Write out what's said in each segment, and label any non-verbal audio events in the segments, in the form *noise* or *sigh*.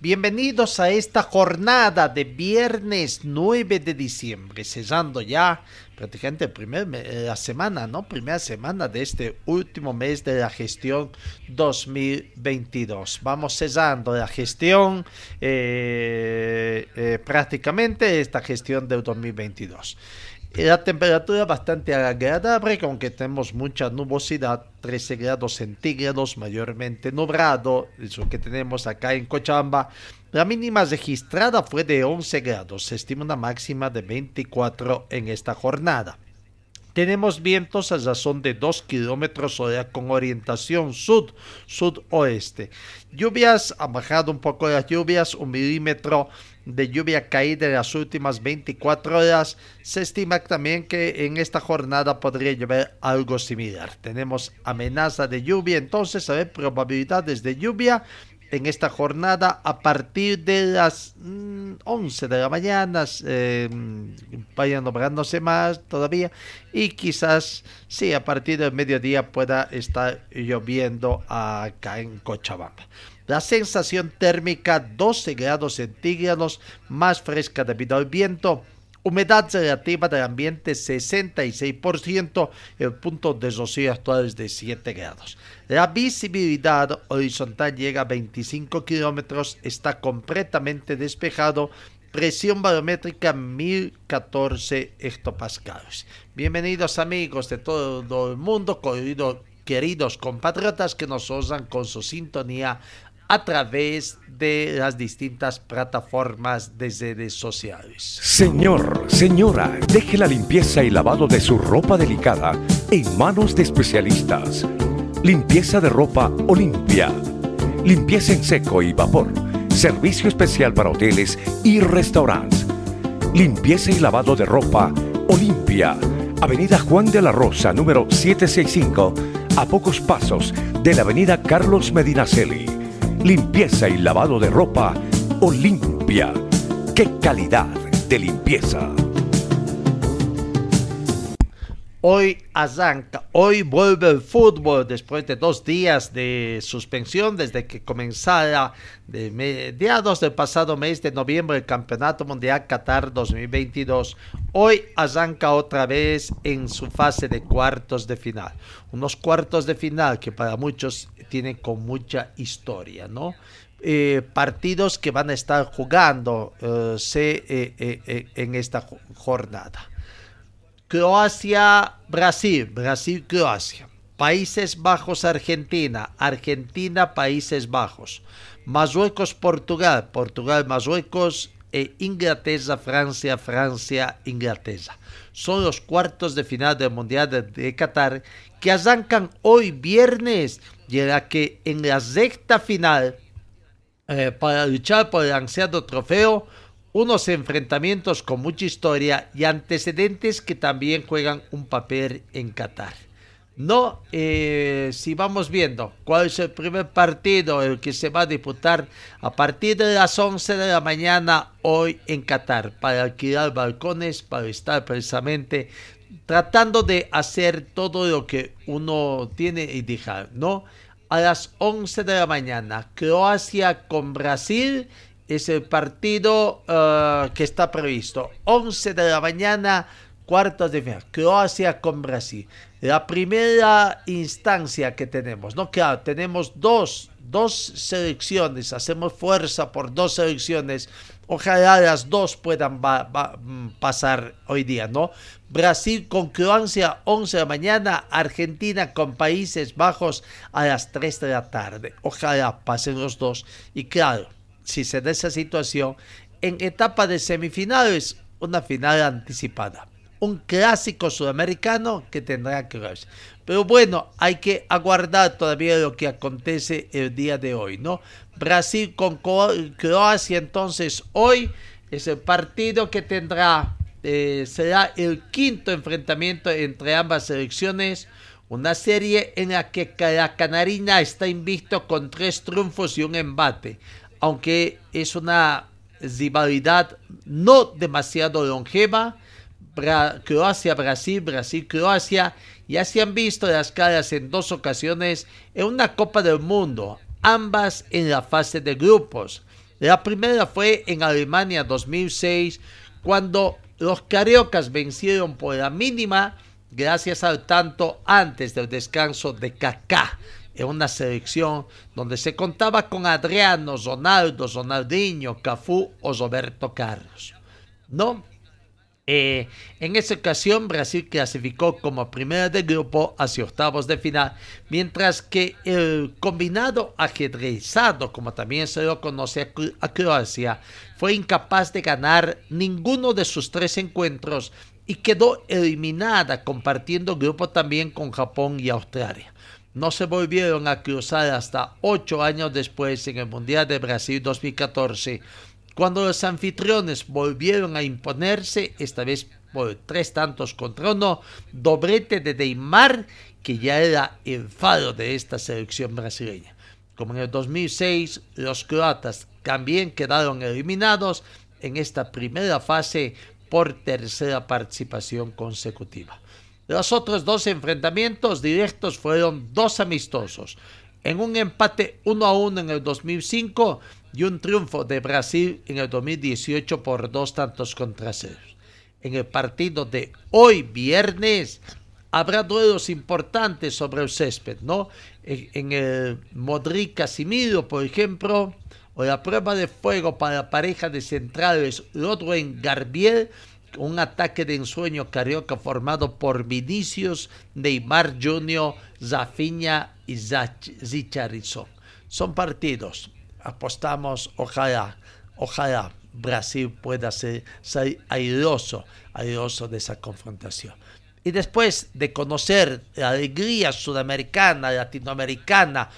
Bienvenidos a esta jornada de viernes 9 de diciembre, cesando ya prácticamente primer, la semana, ¿no? Primera semana de este último mes de la gestión 2022. Vamos cesando la gestión, eh, eh, prácticamente esta gestión del 2022. La temperatura bastante agradable, aunque tenemos mucha nubosidad, 13 grados centígrados, mayormente nublado, eso que tenemos acá en Cochabamba. La mínima registrada fue de 11 grados, se estima una máxima de 24 en esta jornada. Tenemos vientos a razón de 2 kilómetros hora con orientación sud-sudoeste. Lluvias, ha bajado un poco las lluvias, un milímetro de lluvia caída en las últimas 24 horas. Se estima también que en esta jornada podría llover algo similar. Tenemos amenaza de lluvia, entonces hay probabilidades de lluvia en esta jornada a partir de las 11 mm, de la mañana. Eh, vayan nombrándose más todavía. Y quizás, sí, a partir del mediodía pueda estar lloviendo acá en Cochabamba. La sensación térmica 12 grados centígrados, más fresca debido al viento. Humedad relativa del ambiente 66%, el punto de rocío actual es de 7 grados. La visibilidad horizontal llega a 25 kilómetros, está completamente despejado, presión barométrica 1014 hectopascales. Bienvenidos amigos de todo el mundo, queridos compatriotas que nos osan con su sintonía a través de las distintas plataformas de redes sociales. Señor, señora, deje la limpieza y lavado de su ropa delicada en manos de especialistas. Limpieza de ropa Olimpia. Limpieza en seco y vapor. Servicio especial para hoteles y restaurantes. Limpieza y lavado de ropa Olimpia. Avenida Juan de la Rosa, número 765, a pocos pasos de la Avenida Carlos Medinaceli limpieza y lavado de ropa Olimpia. ¡Qué calidad de limpieza! Hoy arranca, hoy vuelve el fútbol después de dos días de suspensión desde que comenzara de mediados del pasado mes de noviembre el Campeonato Mundial Qatar 2022. Hoy arranca otra vez en su fase de cuartos de final. Unos cuartos de final que para muchos tienen con mucha historia, ¿no? Eh, partidos que van a estar jugando eh, eh, en esta jornada. Croacia, Brasil, Brasil, Croacia. Países Bajos, Argentina, Argentina, Países Bajos. Marruecos, Portugal, Portugal, Marruecos e Inglaterra, Francia, Francia, Inglaterra. Son los cuartos de final del Mundial de, Qatar que arrancan hoy viernes y en la que en la recta final eh, para luchar por el ansiado trofeo unos enfrentamientos con mucha historia y antecedentes que también juegan un papel en Qatar. No, eh, si vamos viendo cuál es el primer partido, el que se va a disputar a partir de las 11 de la mañana hoy en Qatar, para alquilar balcones, para estar precisamente tratando de hacer todo lo que uno tiene y dejar, ¿no? A las 11 de la mañana, Croacia con Brasil es el partido uh, que está previsto. 11 de la mañana, cuartos de final. Croacia con Brasil. La primera instancia que tenemos, ¿no? Claro, tenemos dos, dos selecciones, hacemos fuerza por dos selecciones, ojalá las dos puedan mm, pasar hoy día, ¿no? Brasil con Croacia 11 de la mañana, Argentina con Países Bajos a las 3 de la tarde. Ojalá pasen los dos. Y claro, si se da esa situación, en etapa de semifinales, una final anticipada. Un clásico sudamericano que tendrá que verse. Pero bueno, hay que aguardar todavía lo que acontece el día de hoy, ¿no? Brasil con Croacia, entonces hoy es el partido que tendrá, eh, será el quinto enfrentamiento entre ambas selecciones. Una serie en la que la Canarina está invicto con tres triunfos y un embate, aunque es una rivalidad no demasiado longeva. Croacia-Brasil, Brasil-Croacia, ya se han visto las caras en dos ocasiones en una Copa del Mundo, ambas en la fase de grupos. La primera fue en Alemania 2006, cuando los cariocas vencieron por la mínima gracias al tanto antes del descanso de Kaká en una selección donde se contaba con Adriano, Ronaldo, Ronaldinho, Cafú o Roberto Carlos. ¿No? Eh, en esa ocasión Brasil clasificó como primera de grupo hacia octavos de final, mientras que el combinado ajedrezado, como también se lo conoce a Croacia, fue incapaz de ganar ninguno de sus tres encuentros y quedó eliminada compartiendo grupo también con Japón y Australia. No se volvieron a cruzar hasta ocho años después en el Mundial de Brasil 2014 cuando los anfitriones volvieron a imponerse, esta vez por tres tantos contra uno, doblete de Neymar, que ya era el de esta selección brasileña. Como en el 2006, los croatas también quedaron eliminados en esta primera fase por tercera participación consecutiva. Los otros dos enfrentamientos directos fueron dos amistosos. En un empate 1 a 1 en el 2005 y un triunfo de Brasil en el 2018 por dos tantos contra cero. En el partido de hoy viernes habrá duelos importantes sobre el césped, ¿no? En, el Modric Casimiro, por ejemplo, o la prueba de fuego para la pareja de centrales Rodwen Garbiel, un ataque de ensueño carioca formado por Vinicius, Neymar Jr., Zafiña y Zicharizón. Son partidos apostamos, ojalá, ojalá Brasil pueda ser, airoso, airoso de esa confrontación. Y después de conocer la alegría sudamericana, latinoamericana,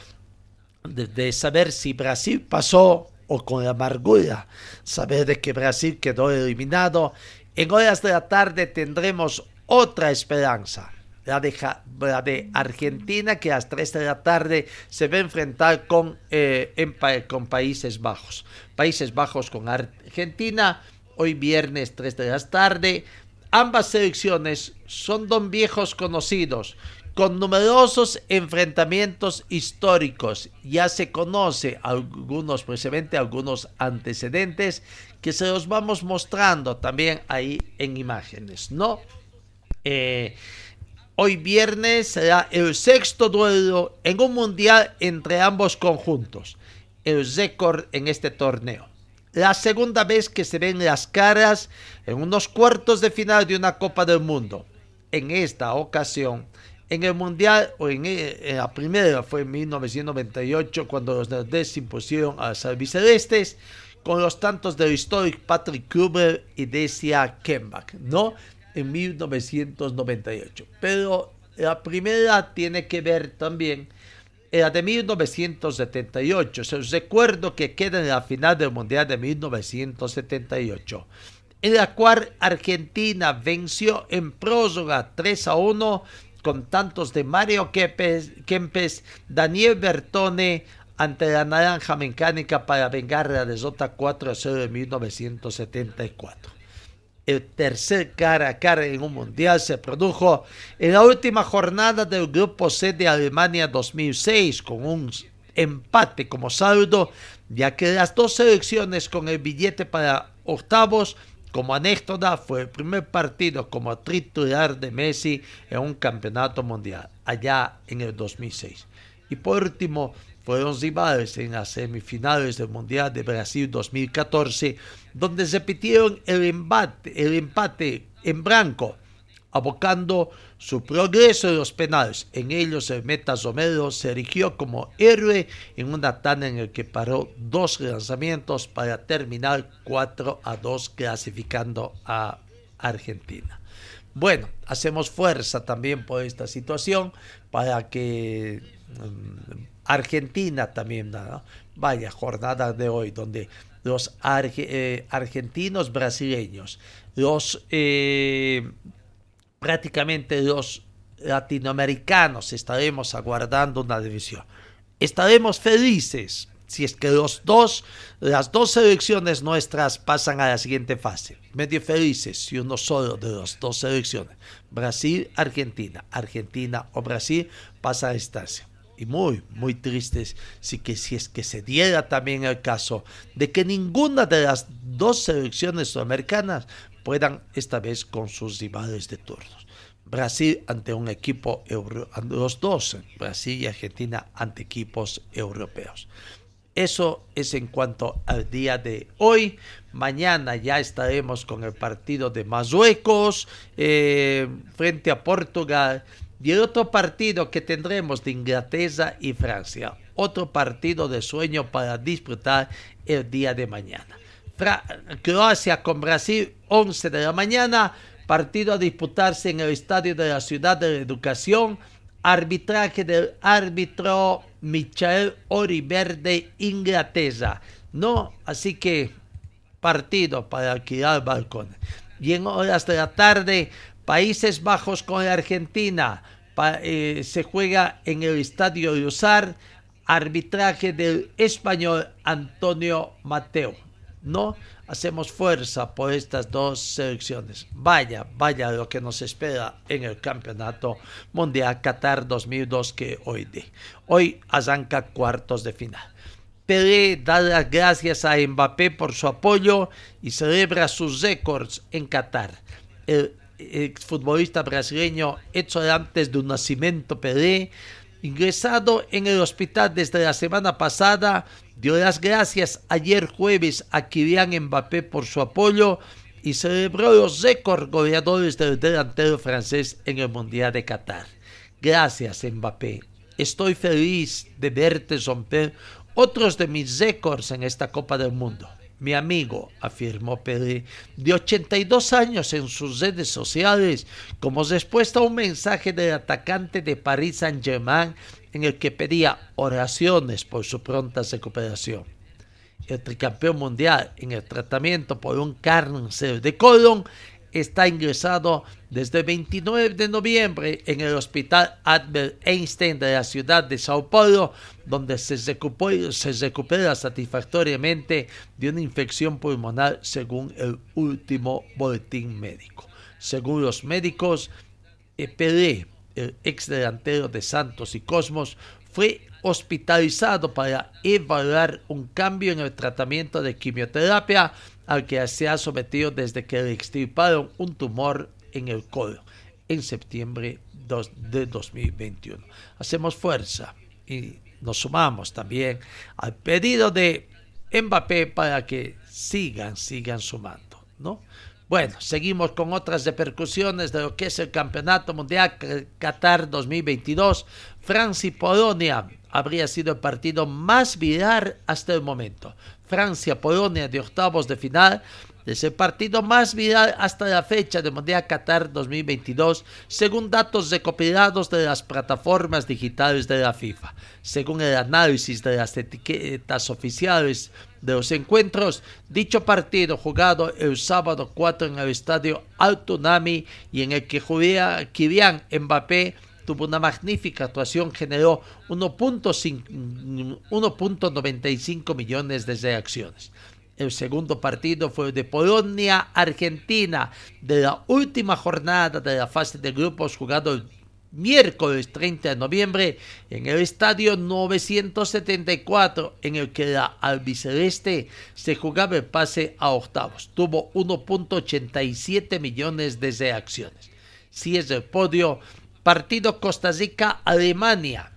de, saber si Brasil pasó o con amargura, saber de que Brasil quedó eliminado, en horas de la tarde tendremos otra esperanza la de, Argentina, que a las 3 de la tarde se va a enfrentar con, eh, con Países Bajos. Países Bajos con Argentina, hoy viernes 3 de la tarde. Ambas selecciones son don viejos conocidos, con numerosos enfrentamientos históricos. Ya se conoce algunos, algunos antecedentes que se los vamos mostrando también ahí en imágenes, ¿no? Eh, Hoy viernes será el sexto duelo en un mundial entre ambos conjuntos, el récord en este torneo. La segunda vez que se ven las caras en unos cuartos de final de una Copa del Mundo. En esta ocasión, en el Mundial, o en, la primera fue en 1998, cuando los nerds impusieron a los albicelestes, con los tantos del histórico Patrick Kluber y Desia Kembach, ¿no? en 1998. Pero la primera tiene que ver también la de 1978. Se os recuerdo que queda en la final del Mundial de 1978, en la cual Argentina venció en próloga 3 a 1 con tantos de Mario Kempes, Daniel Bertone ante la naranja mecánica para vengar la derrota 4 a 0 de 1974 el tercer cara a cara en un mundial se produjo en la última jornada del Grupo C de Alemania 2006 con un empate como saldo, ya que las dos selecciones con el billete para octavos como anécdota fue el primer partido como titular de Messi en un campeonato mundial allá en el 2006. Y por último, fueron rivales en las semifinales del Mundial de Brasil 2014, donde repitieron el empate, el empate en blanco, abocando su progreso en los penales. En ellos el Meta Romero se erigió como héroe en una tanda en el que paró dos lanzamientos para terminar 4 a 2 clasificando a Argentina. Bueno, hacemos fuerza también por esta situación para que mm, Argentina también, vaya jornada de hoy, donde los eh, argentinos brasileños, los eh, prácticamente los latinoamericanos estaremos aguardando una división. Estaremos felices si es que los dos, las dos selecciones nuestras pasan a la siguiente fase. Medio felices si uno solo de las dos selecciones, Brasil, Argentina, Argentina o Brasil, pasa a instancia y muy, muy tristes si, que, si es que se diera también el caso de que ninguna de las dos selecciones sudamericanas puedan esta vez con sus rivales de turnos. Brasil ante un equipo, euro, los dos, Brasil y Argentina ante equipos europeos. Eso es en cuanto al día de hoy. Mañana ya estaremos con el partido de Marruecos eh, frente a Portugal y el otro partido que tendremos de Inglaterra y Francia. Otro partido de sueño para disfrutar el día de mañana. Croacia con Brasil, 11 de la mañana. Partido a disputarse en el estadio de la Ciudad de la Educación. Arbitraje del árbitro Michael Oriverde, Inglaterra. No, así que partido para alquilar balcones. Y en horas de la tarde, Países Bajos con Argentina. Eh, se juega en el Estadio Usar. Arbitraje del español Antonio Mateo. No hacemos fuerza por estas dos selecciones. Vaya, vaya lo que nos espera en el Campeonato Mundial Qatar 2002 que hoy de. Hoy arranca cuartos de final. Pelé da las gracias a Mbappé por su apoyo y celebra sus récords en Qatar. El exfutbolista brasileño hecho antes de un nacimiento Pelé, ingresado en el hospital desde la semana pasada, dio las gracias ayer jueves a Kylian Mbappé por su apoyo y celebró los récords goleadores del delantero francés en el Mundial de Qatar. Gracias Mbappé. Estoy feliz de verte romper otros de mis récords en esta Copa del Mundo. Mi amigo, afirmó Pelé, de 82 años en sus redes sociales, como respuesta a un mensaje del atacante de Paris Saint-Germain en el que pedía oraciones por su pronta recuperación. El tricampeón mundial en el tratamiento por un cáncer de colon está ingresado desde el 29 de noviembre en el Hospital Albert Einstein de la ciudad de Sao Paulo, donde se, se recupera satisfactoriamente de una infección pulmonar según el último boletín médico. Según los médicos, Pelé, el ex delantero de Santos y Cosmos, fue hospitalizado para evaluar un cambio en el tratamiento de quimioterapia al que se ha sometido desde que le extirparon un tumor en el colon en septiembre de 2021. Hacemos fuerza y nos sumamos también al pedido de Mbappé para que sigan, sigan sumando, ¿no? Bueno, seguimos con otras repercusiones de lo que es el Campeonato Mundial Qatar 2022. Francia y Polonia habría sido el partido más viral hasta el momento. Francia-Polonia de octavos de final es el partido más viral hasta la fecha del Mundial Qatar 2022, según datos recopilados de las plataformas digitales de la FIFA. Según el análisis de las etiquetas oficiales de los encuentros, dicho partido jugado el sábado 4 en el estadio Altunami y en el que Kylian Mbappé tuvo una magnífica actuación, generó 1.95 millones de reacciones. El segundo partido fue de Polonia-Argentina de la última jornada de la fase de grupos jugado el miércoles 30 de noviembre en el estadio 974 en el que la albiceleste se jugaba el pase a octavos. Tuvo 1.87 millones de reacciones. Si es el podio Partido Costa Rica-Alemania.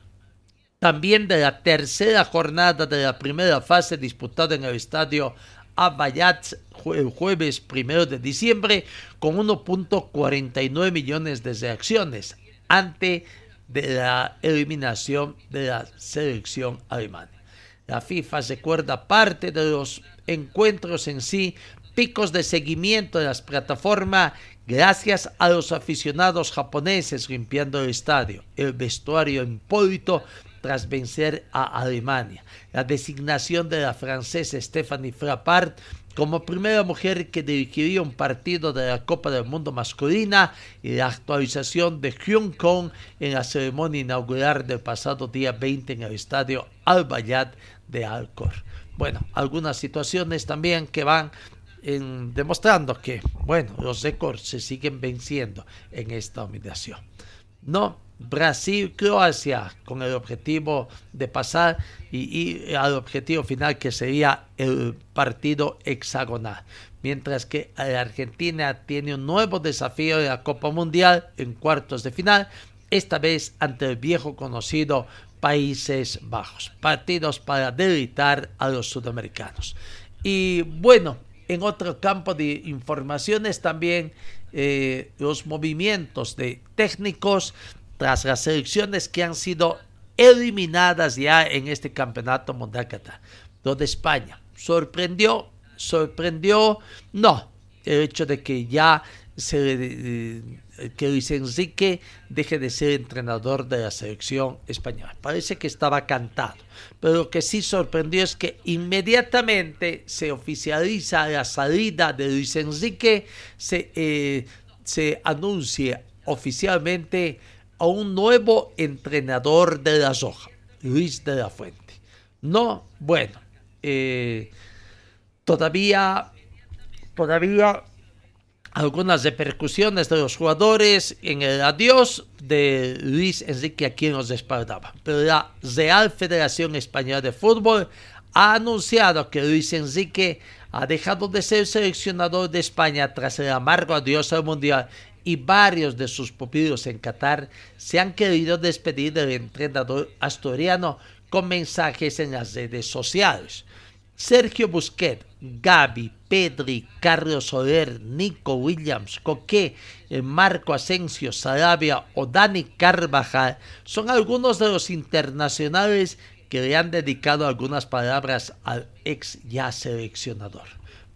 también de la tercera jornada de la primera fase disputada en el estadio Abayat el jueves primero de diciembre con 1.49 millones de reacciones ante de la eliminación de la selección alemana. La FIFA recuerda parte de los encuentros en sí, picos de seguimiento de las plataformas gracias a los aficionados japoneses limpiando el estadio, el vestuario impólito tras vencer a Alemania, la designación de la francesa Stephanie Frappart como primera mujer que dirigiría un partido de la Copa del Mundo masculina y la actualización de Hyun Kong en la ceremonia inaugural del pasado día 20 en el estadio Al Bayat de Alcor. Bueno, algunas situaciones también que van demostrando que, bueno, los récords se siguen venciendo en esta humillación. No, Brasil-Croacia con el objetivo de pasar y, al objetivo final que sería el partido hexagonal. Mientras que Argentina tiene un nuevo desafío de la Copa Mundial en cuartos de final, esta vez ante el viejo conocido Países Bajos. Partidos para debilitar a los sudamericanos. Y bueno, en otro campo de informaciones también eh, los movimientos de técnicos tras las elecciones que han sido eliminadas ya en este campeonato mundial Qatar, donde España. Sorprendió, sorprendió, no, el hecho de que ya se, eh, que Luis Enrique deje de ser entrenador de la selección española. Parece que estaba cantado, pero lo que sí sorprendió es que inmediatamente se oficializa la salida de Luis Enrique, se, eh, se anuncia oficialmente a un nuevo entrenador de la soja, Luis de la Fuente. No, bueno, eh, todavía, todavía algunas repercusiones de los jugadores en el adiós de Luis Enrique a quien nos respaldaba. Pero la Real Federación Española de Fútbol ha anunciado que Luis Enrique ha dejado de ser seleccionador de España tras el amargo adiós al Mundial y varios de sus pupilos en Qatar se han querido despedir del entrenador asturiano con mensajes en las redes sociales. Sergio Busquets, Gaby, Pedri, Carlos Soler, Nico Williams, Coque, Marco Asensio, Sarabia o Dani Carvajal son algunos de los internacionales que le han dedicado algunas palabras al ex ya seleccionador.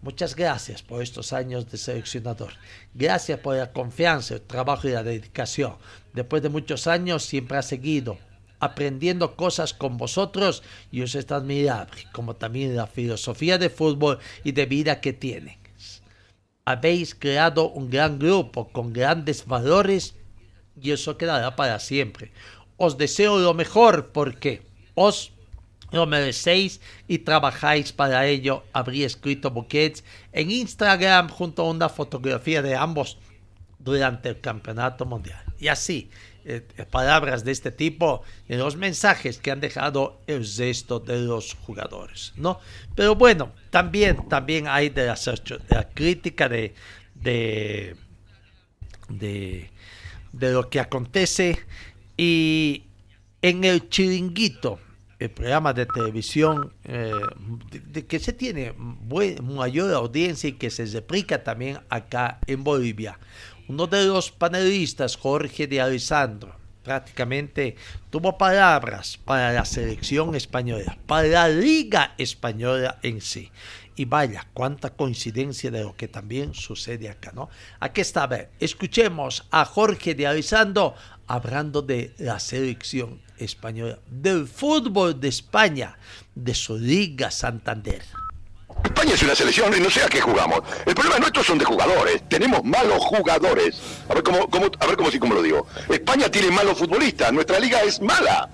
Muchas gracias por estos años de seleccionador. Gracias por la confianza, el trabajo y la dedicación. Después de muchos años siempre ha seguido aprendiendo cosas con vosotros y os es admirable, como también la filosofía de fútbol y de vida que tienen. Habéis creado un gran grupo con grandes valores y eso quedará para siempre. Os deseo lo mejor porque os lo merecéis y trabajáis para ello, habría escrito Buquets en Instagram junto a una fotografía de ambos durante el campeonato mundial. Y así, eh, palabras de este tipo en los mensajes que han dejado el resto de los jugadores, ¿no? Pero bueno, también, también hay de la, crítica de, de, de, lo que acontece y en el chiringuito el programa de televisión eh, que se tiene mayor audiencia y que se replica también acá en Bolivia. Uno de los panelistas, Jorge de Alessandro, prácticamente tuvo palabras para la selección española, para la liga española en sí. Y vaya, cuánta coincidencia de lo que también sucede acá, ¿no? Aquí está, a ver, escuchemos a Jorge de Alessandro hablando de la selección española, del fútbol de España, de su Liga Santander. España es una selección y no sé a qué jugamos. El problema nuestro son de jugadores. Tenemos malos jugadores. A ver cómo, cómo, a ver cómo sí, cómo lo digo. España tiene malos futbolistas. Nuestra liga es mala.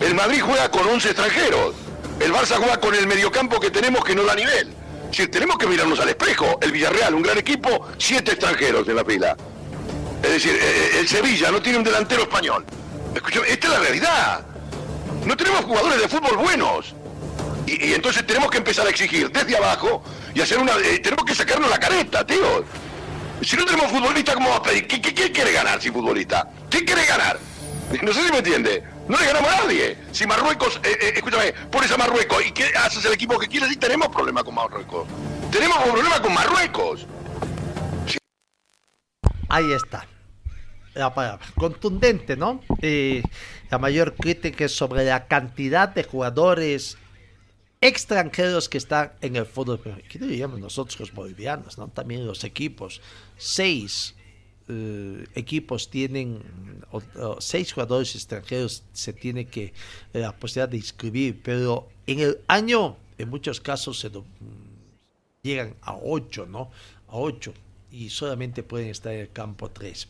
El Madrid juega con 11 extranjeros. El Barça juega con el mediocampo que tenemos que no da nivel. Si tenemos que mirarnos al espejo, el Villarreal, un gran equipo, siete extranjeros en la fila. Es decir, eh, eh, el Sevilla no tiene un delantero español. esta es la realidad. No tenemos jugadores de fútbol buenos. Y, entonces tenemos que empezar a exigir desde abajo y hacer una... Eh, tenemos que sacarnos la careta, tío. Si no tenemos futbolista, ¿cómo va a pedir? ¿Qué, quiere ganar sin futbolista? ¿Qué quiere ganar? No sé si me entiende. No le ganamos a nadie. Si Marruecos, eh, eh, escúchame, pones a Marruecos y ¿qué haces el equipo que quieres, y tenemos problema con Marruecos. Tenemos problema con Marruecos. Ahí está. La palabra. Contundente, ¿no? Eh, la mayor crítica es sobre la cantidad de jugadores extranjeros que están en el fútbol. ¿Qué diríamos nosotros los bolivianos? ¿no? También los equipos. Seis eh, equipos tienen, seis jugadores extranjeros se tiene que eh, la posibilidad de inscribir, pero en el año, en muchos casos, se lo- llegan a ocho, ¿no? A ocho. Y solamente pueden estar en el campo tres,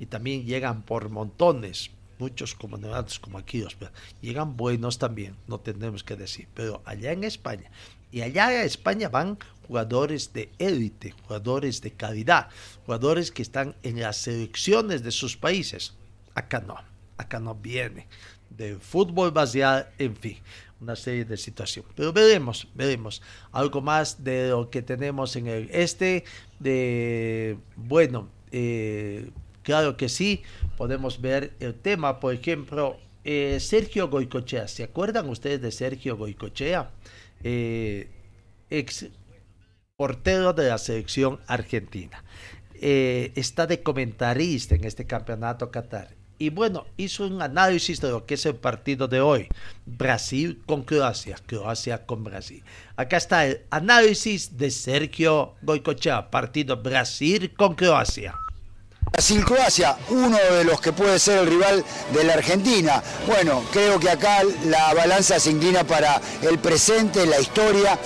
y también llegan por montones, muchos como nevados como aquí, los- llegan buenos también, no tenemos que decir, pero allá en España, y allá en España van jugadores de élite, jugadores de calidad, jugadores que están en las selecciones de sus países. Acá no, acá no viene de fútbol baseado, en fin, una serie de situaciones. Pero veremos, veremos. Algo más de lo que tenemos en el este, de, bueno, eh, claro que sí, podemos ver el tema, por ejemplo, eh, Sergio Goicochea. ¿Se acuerdan ustedes de Sergio Goicochea? Eh, ex portero de la selección argentina. Eh, está de comentarista en este campeonato Qatar. Y bueno, hizo un análisis de lo que es el partido de hoy. Brasil con Croacia, Croacia con Brasil. Acá está el análisis de Sergio Goicochea, partido Brasil con Croacia. Brasil-Croacia, uno de los que puede ser el rival de la Argentina. Bueno, creo que acá la balanza se inclina para el presente, la historia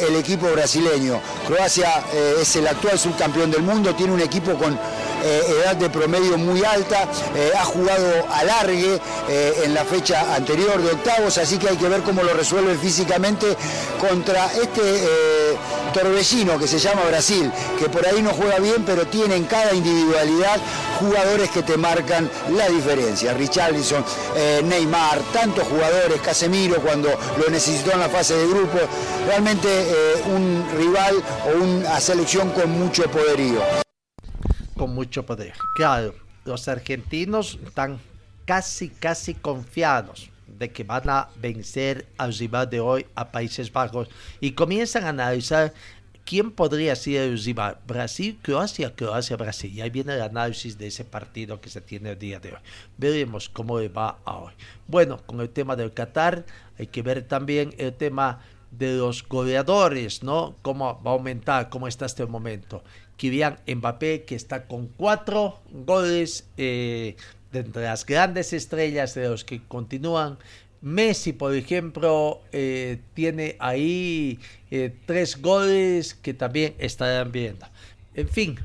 del equipo brasileño. Croacia eh, es el actual subcampeón del mundo, tiene un equipo con eh, edad de promedio muy alta, eh, ha jugado alargue eh, en la fecha anterior de octavos, así que hay que ver cómo lo resuelve físicamente contra este torbellino que se llama Brasil, que por ahí no juega bien, pero tiene en cada individualidad jugadores que te marcan la diferencia. Richarlison, eh, Neymar, tantos jugadores, Casemiro cuando lo necesitó en la fase de grupo, realmente eh, un rival o una selección con mucho poderío. con mucho poder. Claro, los argentinos están casi, casi confiados de que van a vencer al rival de hoy a Países Bajos y comienzan a analizar quién podría ser el rival. Brasil, Croacia, Croacia, Brasil. Y ahí viene el análisis de ese partido que se tiene el día de hoy. Veremos cómo le va a hoy. Bueno, con el tema del Qatar, hay que ver también el tema de los goleadores, ¿no? Cómo va a aumentar, cómo está este momento. Kylian Mbappé, que está con cuatro goles eh, de entre las grandes estrellas de los que continúan. Messi, por ejemplo, eh, tiene ahí eh, tres goles que también estarán viendo. En fin,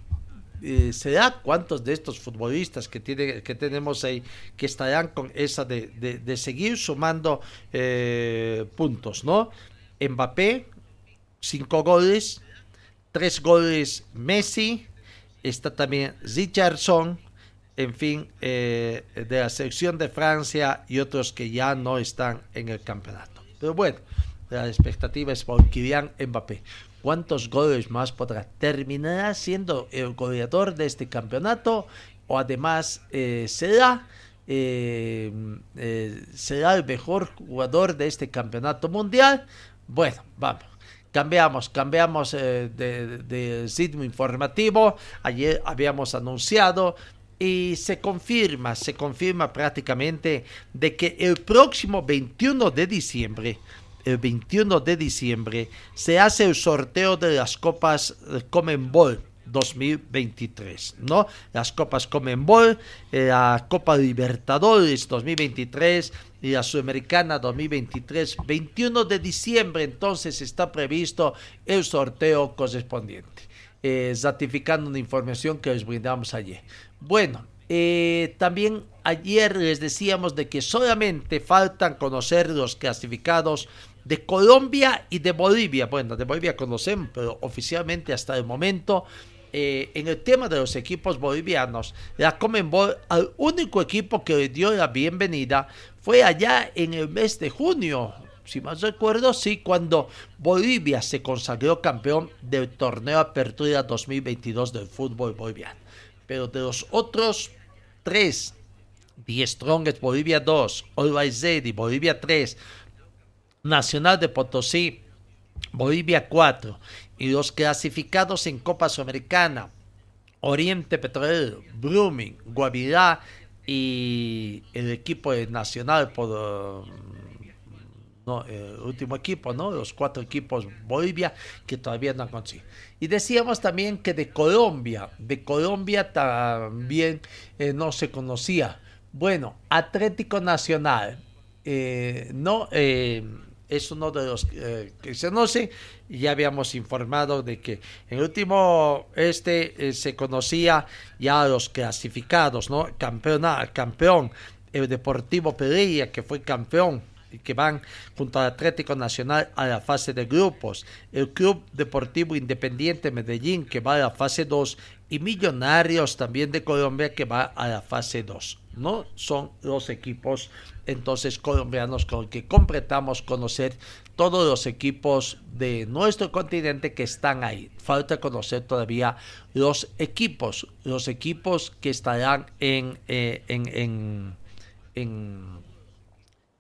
eh, será cuántos de estos futbolistas que, que tenemos ahí que estarán con esa de, de- de seguir sumando eh, puntos, ¿no? Mbappé, cinco goles, tres goles Messi, está también Richardson, en fin, eh, de la selección de Francia y otros que ya no están en el campeonato. Pero bueno, la expectativa es por Kylian Mbappé. ¿Cuántos goles más podrá? ¿Terminará siendo el goleador de este campeonato? ¿O además eh, será, eh, eh, será el mejor jugador de este campeonato mundial? Bueno, vamos. Cambiamos, cambiamos eh, de, de ritmo informativo. Ayer habíamos anunciado y se confirma, se confirma prácticamente de que el próximo 21 de diciembre, el 21 de diciembre, se hace el sorteo de las copas eh, Comenbol 2023, ¿no? Las copas Comenbol, eh, la Copa Libertadores 2023 y la Sudamericana 2023, 21 de diciembre entonces está previsto el sorteo correspondiente, eh, ratificando una información que les brindamos ayer. Bueno, eh, también ayer les decíamos de que solamente faltan conocer los clasificados de Colombia y de Bolivia. Bueno, de Bolivia conocemos, pero oficialmente hasta el momento eh, en el tema de los equipos bolivianos, la Comenbol al único equipo que le dio la bienvenida fue allá en el mes de junio. Si mal recuerdo, sí, cuando Bolivia se consagró campeón del torneo Apertura 2022 del fútbol boliviano. Pero de los otros tres The Strongest Bolivia 2, Always Ready Bolivia 3, Nacional de Potosí Bolivia 4 y los clasificados en Copa Sudamericana Oriente Petrolero, Blooming, Guavirá y el equipo nacional por no, el último equipo, ¿no? Los cuatro equipos Bolivia que todavía no han conseguido. Y decíamos también que de Colombia, de Colombia también eh, no se conocía. Bueno, Atlético Nacional, eh, no eh, es uno de los eh, que se conoce. Ya habíamos informado de que en el último este eh, se conocía ya los clasificados, ¿no? Campeón, campeón, el Deportivo Pereira, que fue campeón que van junto al Atlético Nacional a la fase de grupos, el Club Deportivo Independiente Medellín que va a la fase 2 y Millonarios también de Colombia que va a la fase 2. No son los equipos entonces colombianos con los que completamos conocer todos los equipos de nuestro continente que están ahí. Falta conocer todavía los equipos, los equipos que estarán en, eh, en,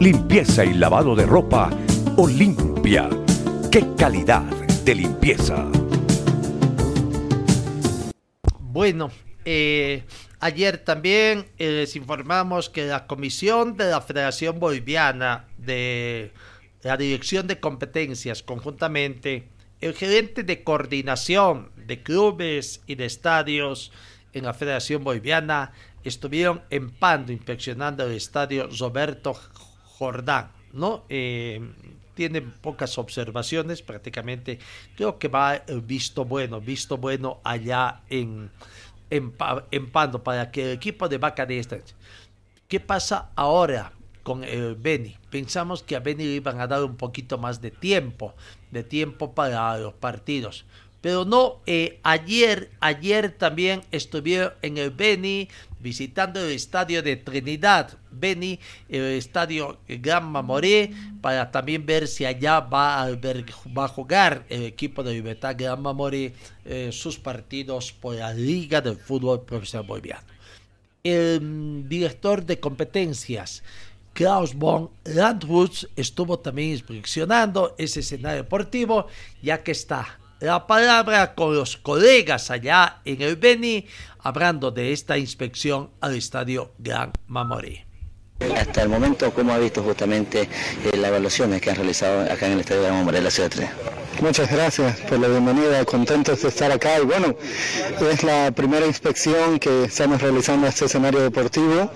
Limpieza y lavado de ropa Olimpia. ¡Qué calidad de limpieza! Bueno, eh, ayer también eh, les informamos que la comisión de la Federación Boliviana de la Dirección de Competencias, conjuntamente, el gerente de coordinación de clubes y de estadios en la Federación Boliviana, estuvieron en Pando inspeccionando el estadio Roberto Jordán, ¿no? Eh, tienen pocas observaciones, prácticamente creo que va eh, visto bueno, visto bueno allá en, en, en para que el equipo de Vaca de este. ¿Qué pasa ahora con el Beni? Pensamos que a Beni le iban a dar un poquito más de tiempo, de tiempo para los partidos. Pero no, eh, ayer, ayer también estuvieron en el Beni visitando el estadio de Trinidad, Beni, el estadio Gran Mamoré, para también ver si allá va a, jugar el equipo de Libertad Gran Mamoré eh, sus partidos por la Liga del Fútbol Profesional Boliviano. El mm, director de competencias, Klaus von Landwutz, estuvo también inspeccionando ese escenario deportivo, ya que está la palabra con los colegas allá en el Beni, hablando de esta inspección al estadio Gran Mamoré. Hasta el momento, ¿cómo ha visto justamente eh, las evaluaciones que han realizado acá en el Estadio Gran Mamoré de la Ciudad 3? Muchas gracias por la bienvenida, contentos de estar acá y bueno, es la primera inspección que estamos realizando a este escenario deportivo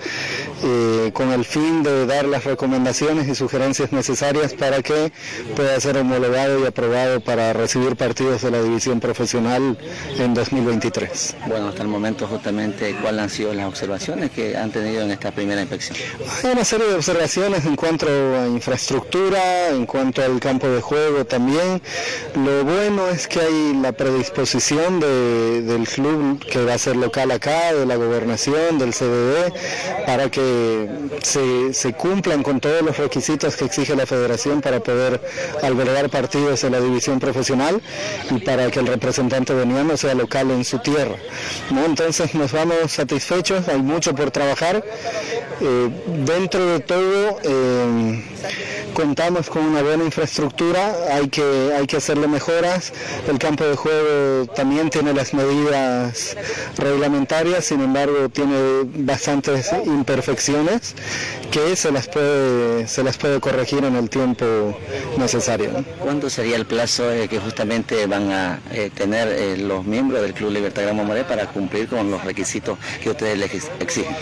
eh, con el fin de dar las recomendaciones y sugerencias necesarias para que pueda ser homologado y aprobado para recibir partidos de la división profesional en 2023. Bueno, hasta el momento justamente, ¿cuáles han sido las observaciones que han tenido en esta primera inspección? Hay una serie de observaciones en cuanto a infraestructura, en cuanto al campo de juego también. Lo bueno es que hay la predisposición de, del club que va a ser local acá, de la gobernación, del CDD, para que se, cumplan con todos los requisitos que exige la federación para poder albergar partidos en la división profesional y para que el representante veniano sea local en su tierra. ¿no? Entonces nos vamos satisfechos, hay mucho por trabajar. Eh, dentro de todo, eh, contamos con una buena infraestructura, hay que, hay que hacerle mejoras. El campo de juego también tiene las medidas reglamentarias, sin embargo tiene bastantes imperfecciones que se las puede, se las puede corregir en el tiempo necesario. ¿Cuándo sería el plazo eh, que justamente van a eh, tener eh, los miembros del Club Libertad Gran Mamoré para cumplir con los requisitos que ustedes les exigen?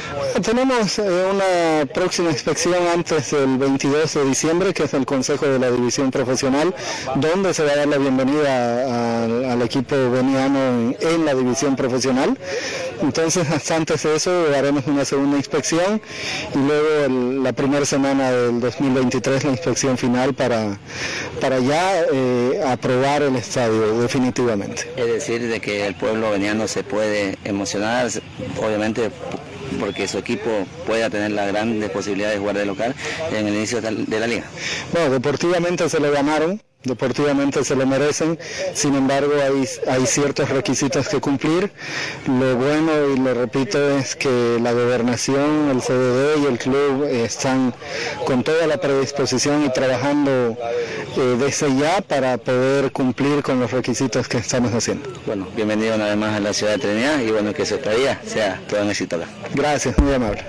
Tenemos una próxima inspección antes del 22 de diciembre diciembre, que es el Consejo de la División Profesional, donde se va a dar la bienvenida al equipo veniano en, la división profesional. Entonces, *laughs* antes de eso, haremos una segunda inspección y luego la primera semana del 2023 la inspección final para, para ya eh, aprobar el estadio definitivamente. Es decir, de que el pueblo veniano se puede emocionar, obviamente porque su equipo pueda tener la grande posibilidad de jugar de local en el inicio de la liga. Bueno, deportivamente se lo ganaron, deportivamente se lo merecen, sin embargo hay, hay ciertos requisitos que cumplir. Lo bueno, y lo repito, es que la gobernación, el CDD y el club están con toda la predisposición y trabajando eh, desde ya para poder cumplir con los requisitos que estamos haciendo. Bueno, bienvenido una vez más a la ciudad de Trinidad y bueno, que su estadía sea todo un éxito Gracias, muy amable.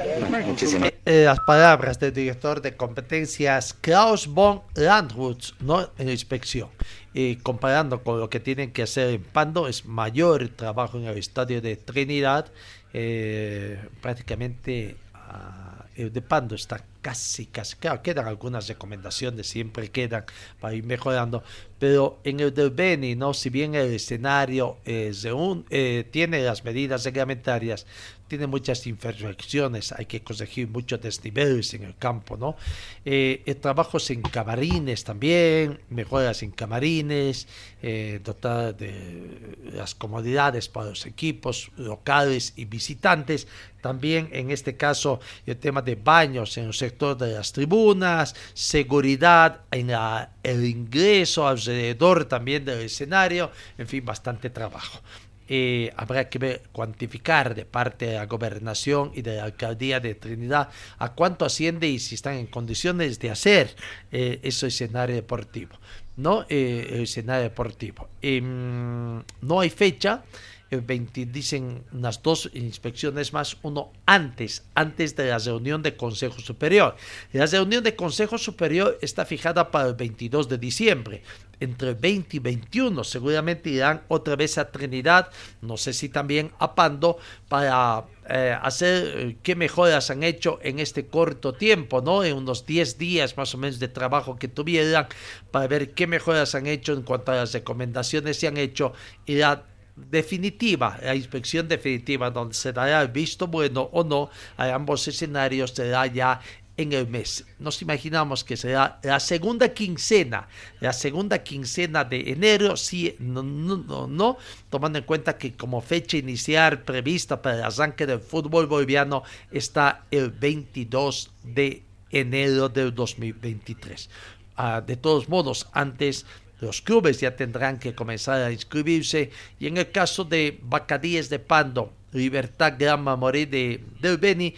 Eh, Las palabras del director de competencias Klaus von Landwutz, ¿no? En inspección. Y comparando con lo que tienen que hacer en Pando, es mayor trabajo en el estadio de Trinidad. Eh, prácticamente uh, el de Pando está casi, casi, claro, quedan algunas recomendaciones, siempre quedan para ir mejorando, pero en el del Beni, ¿no? si bien el escenario eh, eh, tiene las medidas reglamentarias, tiene muchas imperfecciones, hay que corregir muchos desniveles en el campo, ¿no? Eh, trabajos en camarines también, mejoras en camarines, eh, dotar de las comodidades para los equipos locales y visitantes, también en este caso el tema de baños en el sector de las tribunas, seguridad en el ingreso alrededor también del escenario, en fin, bastante trabajo. Eh, habrá que ver, cuantificar de parte de la gobernación y de la alcaldía de Trinidad a cuánto asciende y si están en condiciones de hacer eh, ese escenario deportivo. ¿no? Eh, escenario deportivo. Em, no hay fecha. 20, dicen unas dos inspecciones más, uno antes, antes de la reunión de Consejo Superior. La reunión de Consejo Superior está fijada para el 22 de diciembre entre 20 y 21. Seguramente irán otra vez a Trinidad, no sé si también a Pando, para eh, hacer eh, qué mejoras han hecho en este corto tiempo, ¿no? En unos 10 días más o menos de trabajo que tuvieran, para ver qué mejoras han hecho en cuanto a las recomendaciones se han hecho y la definitiva, la inspección definitiva, donde se dará visto bueno o no a ambos escenarios, será ya en el mes. Nos imaginamos que será la segunda quincena, la segunda quincena de enero, sí, no, no, no, tomando en cuenta que como fecha inicial prevista para el arranque del fútbol boliviano está el 22 de enero del 2023. Ah, de todos modos, antes los clubes ya tendrán que comenzar a inscribirse y en el caso de Bacadíes de Pando, Libertad Gran Mamoré de, del Beni,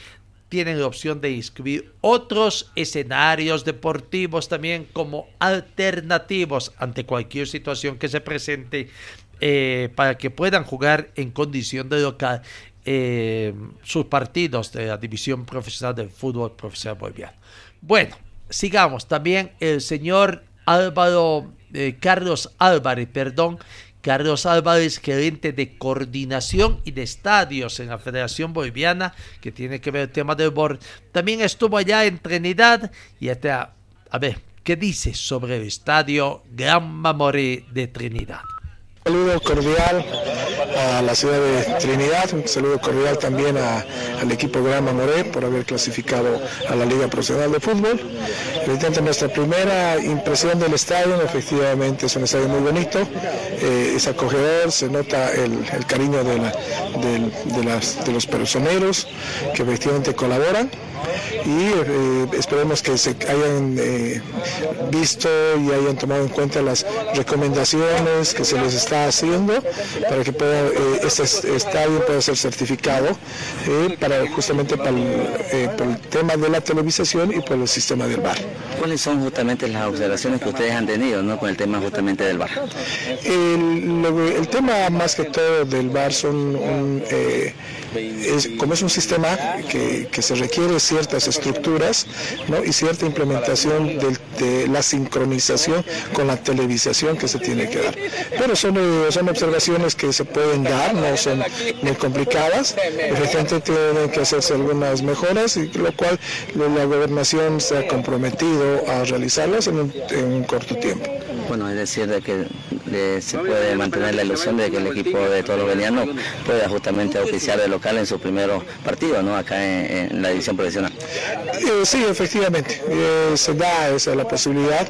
tienen la opción de inscribir otros escenarios deportivos también como alternativos ante cualquier situación que se presente eh, para que puedan jugar en condición de local eh, sus partidos de la división profesional del fútbol profesional boliviano. Bueno, sigamos. También el señor Álvaro, eh, Carlos Álvarez, perdón, Carlos Álvarez, gerente de coordinación y de estadios en la Federación Boliviana, que tiene que ver el tema del board. También estuvo allá en Trinidad y hasta, a ver, ¿qué dice sobre el estadio Gran Mamoré de Trinidad? Saludo cordial a la ciudad de Trinidad, un saludo cordial también al equipo Gran Mamoré por haber clasificado a la Liga Profesional de Fútbol. Evidentemente nuestra primera impresión del estadio, efectivamente es un estadio muy bonito, eh, es acogedor, se nota el, cariño de, de los personeros que efectivamente colaboran y eh, esperemos que se hayan eh, visto y hayan tomado en cuenta las recomendaciones que se les está haciendo para que pueda, eh, este estadio pueda ser certificado para justamente para el, tema de la televisación y por el sistema del bar. ¿Cuáles son justamente las observaciones que ustedes han tenido ¿no? con el tema justamente del bar? El, tema más que todo del bar son un, es, como es un sistema que, que se requiere ciertas estructuras ¿no? y cierta implementación de, la sincronización con la televisación que se tiene que dar. Pero son, eh, son observaciones que se pueden dar, no son muy complicadas. Efectivamente tienen que hacerse algunas mejoras, y lo cual la gobernación se ha comprometido a realizarlas en un, corto tiempo. Bueno, es decir, de que se puede mantener la ilusión de que el equipo de Toro Veniano pueda justamente oficiar de local en su primer partido, ¿no? Acá en, la división profesional. Eh, sí, efectivamente, eh, se da esa la posibilidad.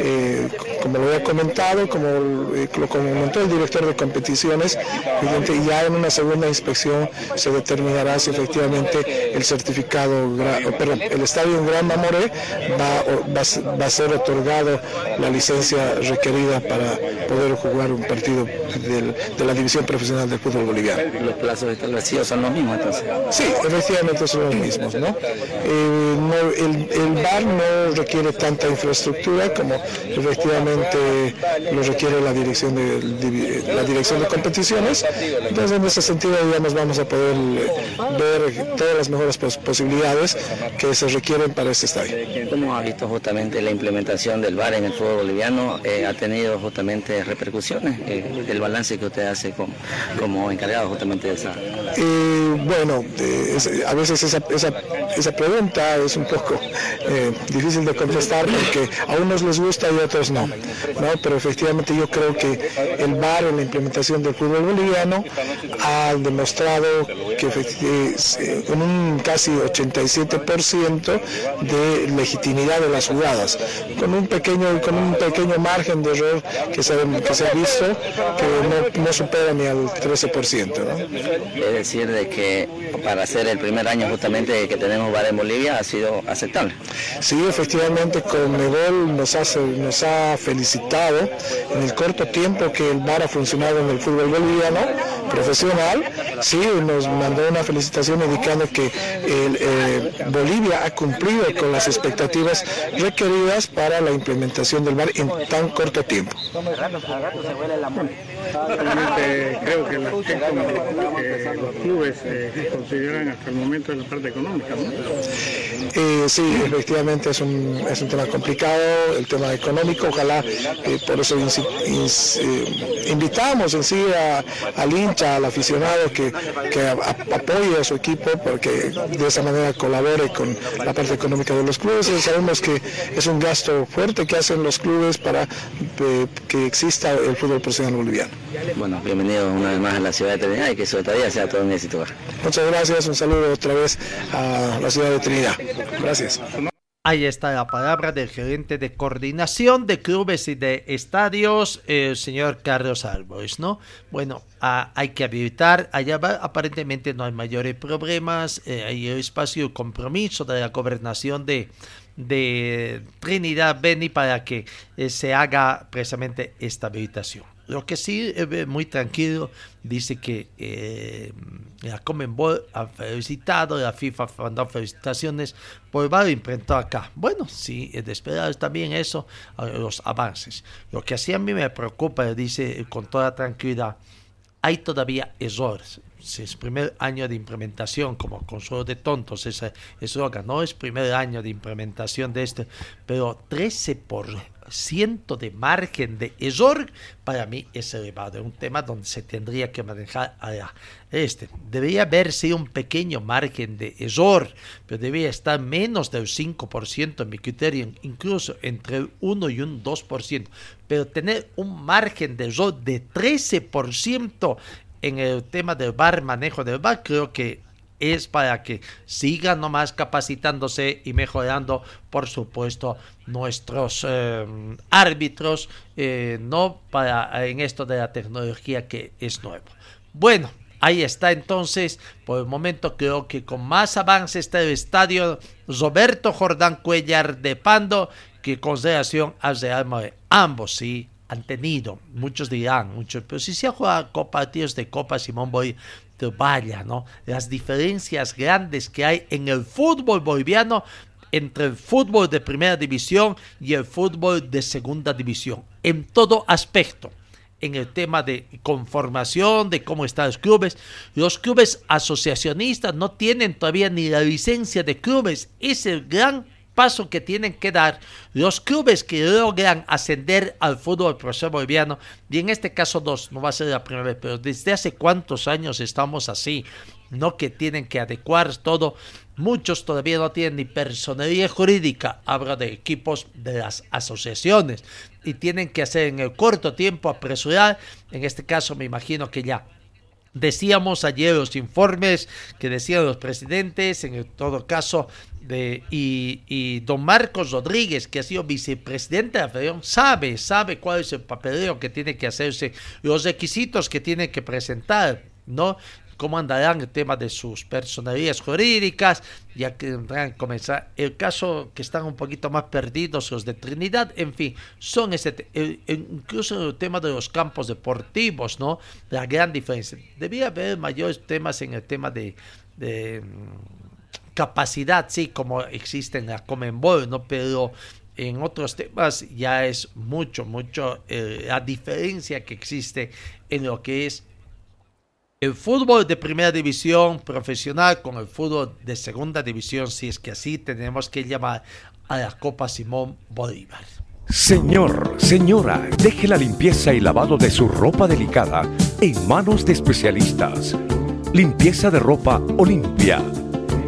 Eh, como lo había comentado, como lo comentó el director de competiciones, ya en una segunda inspección se determinará si efectivamente el certificado, perdón, el estadio en Gran Mamoré va, va, a ser otorgado la licencia requerida para poder jugar un partido de la división profesional del fútbol boliviano. Los plazos son los mismos entonces. Sí, efectivamente son los mismos, ¿no? Eh, el, el bar no requiere tanta infraestructura como efectivamente lo requiere la dirección de, la dirección de competiciones. Entonces en ese sentido ya nos vamos a poder eh, ver todas las mejores posibilidades que se requieren para este estadio. ¿Cómo ha visto justamente la implementación del bar en el fútbol boliviano? Eh, ¿Ha tenido justamente repercusiones? Eh, el balance que usted hace como, como encargado justamente de esa... bueno, a veces esa, esa, pregunta es un poco difícil de contestar porque a unos les gusta y a otros no. ¿no? Pero efectivamente yo creo que el VAR en la implementación del fútbol boliviano ha demostrado que con un casi 87% de legitimidad de las jugadas, con un pequeño, con un pequeño margen de error que se, que se ha visto que no, supera ni al 13%. Es decir, de que para ser el primer año justamente que tenemos VAR en Bolivia ha sido aceptable. Sí, efectivamente, con Medol nos, hace, nos ha felicitado en el corto tiempo que el VAR ha funcionado en el fútbol boliviano profesional. Sí, nos mandó una felicitación indicando que eh, Bolivia ha cumplido con las expectativas requeridas para la implementación del VAR en tan corto tiempo. creo que, los clubes eh, consideran hasta el momento la parte económica. Eh, sí, efectivamente es un, es un tema complicado, el tema económico. Ojalá, eh, por eso eh, invitamos en sí al hincha, al aficionado que, apoye a su equipo, porque de esa manera colabore con la parte económica de los clubes. sabemos que es un gasto fuerte que hacen los clubes para que exista el fútbol profesional boliviano. Bueno, bienvenido una vez más a la ciudad de Trinidad y que eso todavía sea todo un éxito. Muchas gracias, un saludo otra vez a la ciudad de Trinidad. Gracias. Ahí está la palabra del gerente de coordinación de clubes y de estadios, el señor Carlos Álvarez, ¿no? Bueno, ah, hay que habilitar, allá aparentemente no hay mayores problemas, eh, hay espacio y compromiso de la gobernación de, de Trinidad Beni para que eh, se haga precisamente esta habilitación. Lo que sí es muy tranquilo, dice que eh, la Comenbol ha felicitado, la FIFA ha mandado felicitaciones por el imprentado acá. Bueno, sí, es de esperar también eso, los avances. Lo que así a mí me preocupa, dice con toda tranquilidad, hay todavía errores. Si es primer año de implementación, como consuelo de tontos, ese eslogan, no es primer año de implementación de este, pero 13 por ciento de margen de error, para mí es elevado. Es un tema donde se tendría que manejar a este. Debería haber un pequeño margen de error, pero debería estar menos del 5% en mi criterio, incluso entre el 1 y un 2%. Pero tener un margen de error de 13% en el tema del bar, manejo del bar, creo que es para que sigan nomás capacitándose y mejorando, por supuesto, nuestros eh, árbitros, eh, no para en esto de la tecnología que es nuevo. Bueno, ahí está entonces, por el momento creo que con más avance está el estadio Roberto Jordán Cuellar de Pando que consideración al Real Madrid. Ambos sí han tenido, muchos dirán, muchos, pero si se ha jugado partidos de Copa Simón Boy, vaya, ¿no? Las diferencias grandes que hay en el fútbol boliviano entre el fútbol de primera división y el fútbol de segunda división, en todo aspecto en el tema de conformación, de cómo están los clubes. Los clubes asociacionistas no tienen todavía ni la licencia de clubes. Es el gran paso que tienen que dar los clubes que logran ascender al fútbol profesional boliviano, y en este caso dos, no va a ser la primera vez, pero desde hace cuántos años estamos así, no que tienen que adecuar todo. Muchos todavía no tienen ni personalidad jurídica, hablo de equipos de las asociaciones, y tienen que hacer en el corto tiempo apresurar, en este caso me imagino que ya Decíamos ayer los informes que decían los presidentes, en todo caso, y, don Marcos Rodríguez, que ha sido vicepresidente de la Federación, sabe, sabe cuál es el papeleo que tiene que hacerse, los requisitos que tiene que presentar, ¿no? cómo andarán el tema de sus personalidades jurídicas, ya que tendrán que comenzar. El caso que están un poquito más perdidos, los de Trinidad, en fin, son ese, incluso el tema de los campos deportivos, ¿no? La gran diferencia. Debía haber mayores temas en el tema de, capacidad, sí, como existe en la Comenbol, ¿no? Pero en otros temas ya es mucho, mucho eh, la diferencia que existe en lo que es el fútbol de primera división profesional con el fútbol de segunda división, si es que así tenemos que llamar a la Copa Simón Bolívar. Señor, señora, deje la limpieza y lavado de su ropa delicada en manos de especialistas. Limpieza de ropa Olimpia.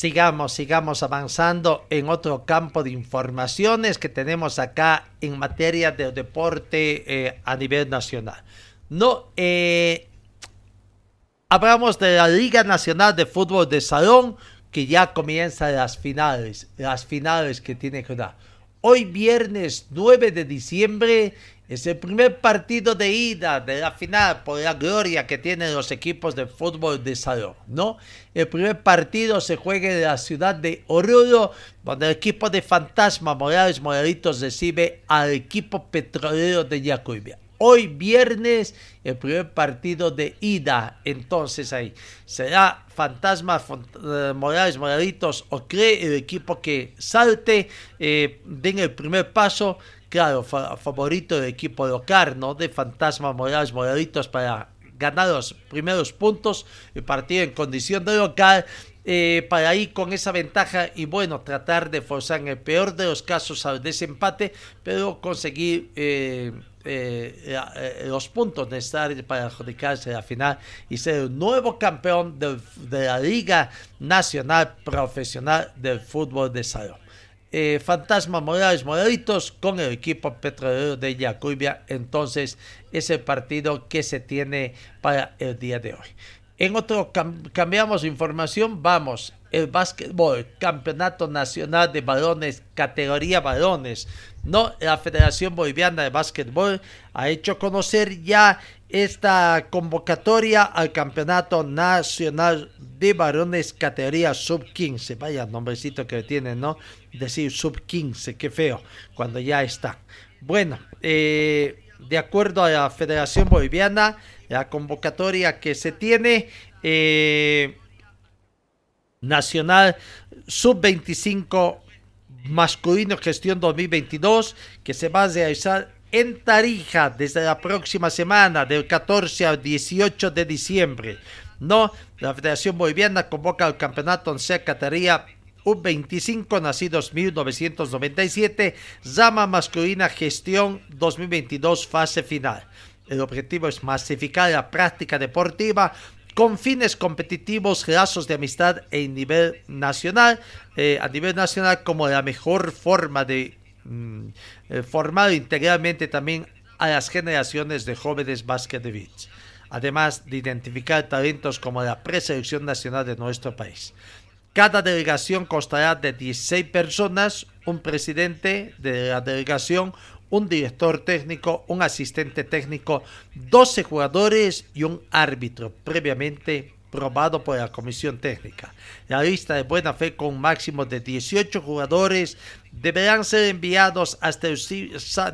Sigamos, sigamos avanzando en otro campo de informaciones que tenemos acá en materia de deporte eh, a nivel nacional. No, eh, Hablamos de la Liga Nacional de Fútbol de Salón, que ya comienzan las finales, las finales que tiene que dar. Hoy viernes 9 de diciembre es el primer partido de ida de la final por la gloria que tienen los equipos de fútbol de salón, ¿no? El primer partido se juega en la ciudad de Oruro, donde el equipo de Fantasma Morales Moralitos recibe al equipo petrolero de Yacuibia hoy viernes el primer partido de ida. Entonces ahí será Fantasma eh, Morales Moralitos o cree el equipo que salte, eh, den el primer paso. Claro, favorito del equipo local, ¿no? De Fantasma Morales Moralitos para ganar los primeros puntos. El partido en condición de local. Eh, para ir con esa ventaja y bueno, tratar de forzar en el peor de los casos al desempate, pero conseguir eh, eh, eh, los puntos necesarios para adjudicarse la final y ser el nuevo campeón de, la Liga Nacional Profesional del Fútbol de Salón. Eh, Fantasma Morales Moralitos con el equipo petrolero de Yacuibia. Entonces, es el partido que se tiene para el día de hoy. En otro, cambiamos información, vamos, el básquetbol, Campeonato Nacional de Balones, categoría balones. No, la Federación Boliviana de Básquetbol ha hecho conocer ya esta convocatoria al Campeonato Nacional de Varones categoría sub-15. Vaya nombrecito que tienen, ¿no? Decir sub-15, qué feo, cuando ya está. Bueno, eh, de acuerdo a la Federación Boliviana, la convocatoria que se tiene eh, nacional sub-25 masculino gestión 2022 que se va a realizar en Tarija desde la próxima semana del 14 al 18 de diciembre. No, la Federación Boliviana convoca al campeonato en categoría U25 nacidos 1997, Zama masculina gestión 2022 fase final. El objetivo es masificar la práctica deportiva con fines competitivos, lazos de amistad en nivel nacional, eh, a nivel nacional como la mejor forma de mm, eh, formar integralmente también a las generaciones de jóvenes de además de identificar talentos como la preselección nacional de nuestro país. Cada delegación constará de 16 personas, un presidente de la delegación, un director técnico, un asistente técnico, 12 jugadores y un árbitro previamente probado por la comisión técnica. La lista de buena fe con un máximo de 18 jugadores deberán ser enviados hasta el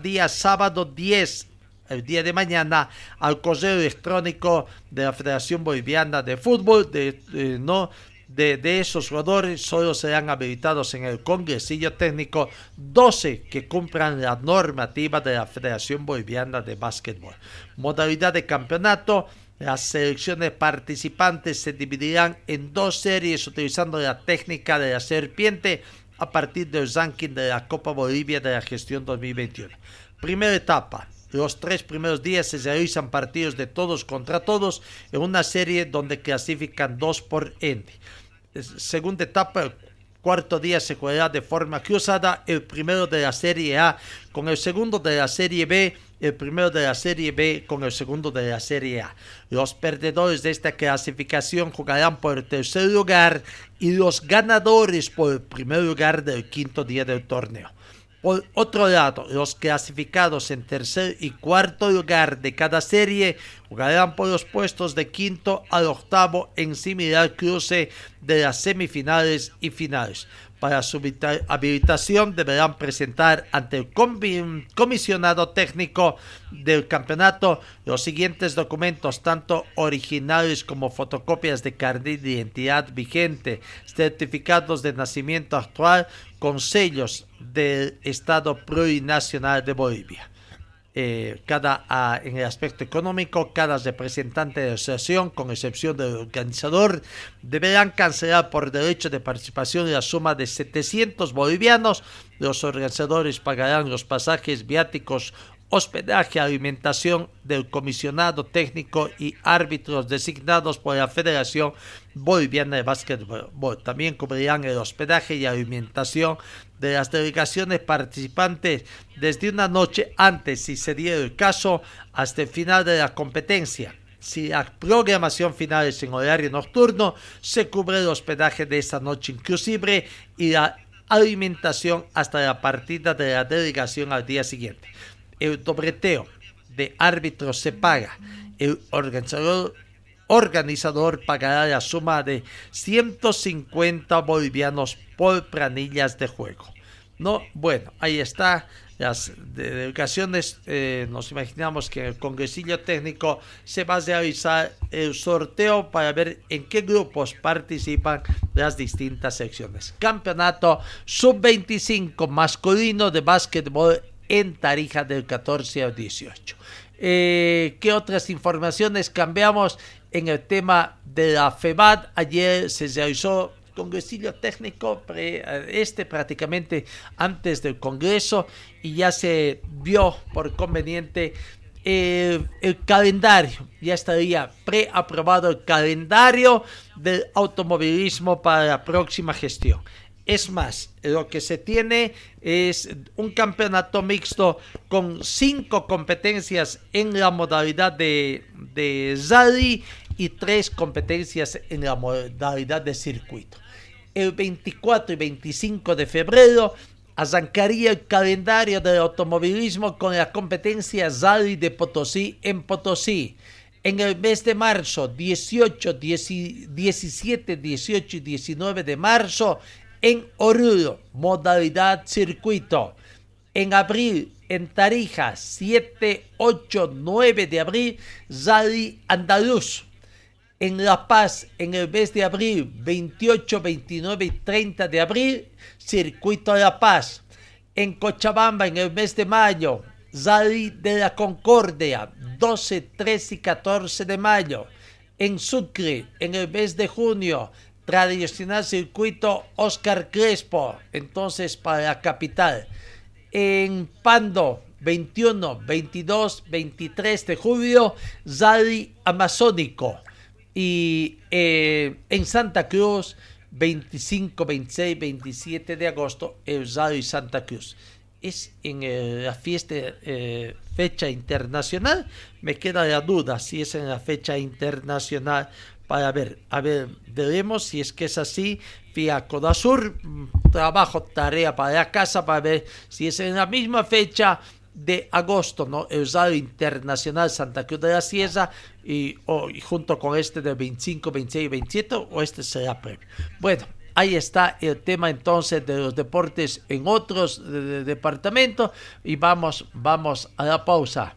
día sábado 10 el día de mañana al correo electrónico de la Federación Boliviana de Fútbol de, no de, de, esos jugadores solo serán habilitados en el congresillo técnico 12 que cumplan la normativa de la Federación Boliviana de Básquetbol. Modalidad de campeonato. Las selecciones participantes se dividirán en dos series utilizando la técnica de la serpiente a partir del ranking de la Copa Bolivia de la gestión 2021. Primera etapa, los tres primeros días se realizan partidos de todos contra todos en una serie donde clasifican dos por ende. Segunda etapa, el cuarto día se jugará de forma cruzada el primero de la Serie A con el segundo de la Serie B, el primero de la Serie B con el segundo de la Serie A. Los perdedores de esta clasificación jugarán por el tercer lugar y los ganadores por el primer lugar del quinto día del torneo. Por otro lado, los clasificados en tercer y cuarto lugar de cada serie jugarán por los puestos de quinto al octavo en similar cruce de las semifinales y finales. Para su habilitación deberán presentar ante el comisionado técnico del campeonato los siguientes documentos, tanto originales como fotocopias de carnet de identidad vigente, certificados de nacimiento actual con sellos del Estado Plurinacional de Bolivia. Eh, cada, en el aspecto económico, cada representante de la asociación, con excepción del organizador, deberán cancelar por derecho de participación la suma de 700 bolivianos. Los organizadores pagarán los pasajes viáticos hospedaje, alimentación del comisionado técnico y árbitros designados por la Federación Boliviana de Básquetbol. También cubrirán el hospedaje y alimentación de las delegaciones participantes desde una noche antes, si se diera el caso, hasta el final de la competencia. Si la programación final es en horario nocturno, se cubre el hospedaje de esa noche inclusive y la alimentación hasta la partida de la delegación al día siguiente el dobreteo de árbitros se paga. El organizador, organizador pagará la suma de 150 bolivianos por planillas de juego. No, bueno, ahí está. Las delegaciones, eh, nos imaginamos que en el congresillo técnico se va a realizar el sorteo para ver en qué grupos participan las distintas secciones. Campeonato sub-25 masculino de básquetbol en Tarija del 14 al 18. Eh, ¿Qué otras informaciones cambiamos en el tema de la FEBAD? Ayer se realizó congresillo técnico, este prácticamente antes del Congreso, y ya se vio por conveniente eh, el calendario, ya estaría preaprobado el calendario del automovilismo para la próxima gestión. Es más, lo que se tiene es un campeonato mixto con cinco competencias en la modalidad de, de rally y tres competencias en la modalidad de circuito. El 24 y 25 de febrero arrancaría el calendario del automovilismo con la competencia Rally de Potosí en Potosí. En el mes de marzo, 18, 17, 18 y 19 de marzo, en Oruro, modalidad circuito. En abril, en Tarija, 7, 8, 9 de abril, Rally Andaluz. En La Paz, en el mes de abril, 28, 29 y 30 de abril, Circuito La Paz. En Cochabamba, en el mes de mayo, Rally de la Concordia, 12, 13 y 14 de mayo. En Sucre, en el mes de junio, tradicional circuito Oscar Crespo, entonces para la capital. En Pando, 21, 22, 23 de julio, Rally Amazónico. Y eh, en Santa Cruz, 25, 26, 27 de agosto, el Rally Santa Cruz. Es en eh, la fiesta, eh, fecha internacional. Me queda la duda si es en la fecha internacional para ver, a ver, veremos si es que es así. Vía Codasur, mm, trabajo, tarea para la casa para ver si es en la misma fecha de agosto, ¿no? El Usado Internacional Santa Cruz de la Sierra y, junto con este de 25, 26 y 27, o este será previo. Bueno, Ahí está el tema entonces de los deportes en otros departamentos y vamos, vamos a la pausa.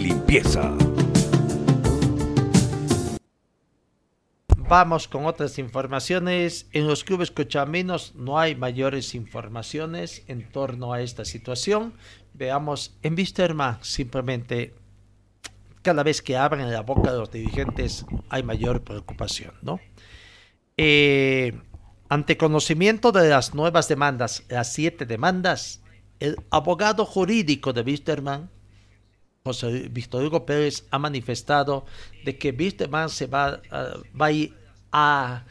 limpieza! Vamos con otras informaciones. En los clubes cochaminos no hay mayores informaciones en torno a esta situación. Veamos en Wisterman simplemente cada vez que abren la boca de los dirigentes hay mayor preocupación, ¿no? Eh, ante conocimiento de las nuevas demandas, las siete demandas, el abogado jurídico de Wisterman, José Víctor Hugo Pérez, ha manifestado de que Wisterman se va, uh, va a ir a,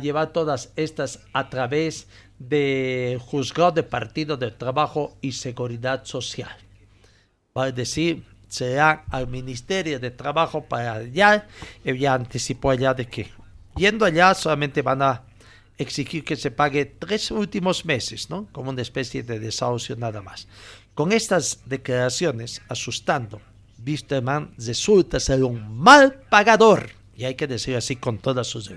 llevar todas estas a través de juzgado de partido de trabajo y seguridad social. Va a decir, será al Ministerio de Trabajo para allá, ya anticipó allá de que Yendo allá solamente van a exigir que se pague tres últimos meses, ¿no? Como una especie de desahucio nada más. Con estas declaraciones, asustando, Wisterman resulta ser un mal pagador, y hay que decir así con todas sus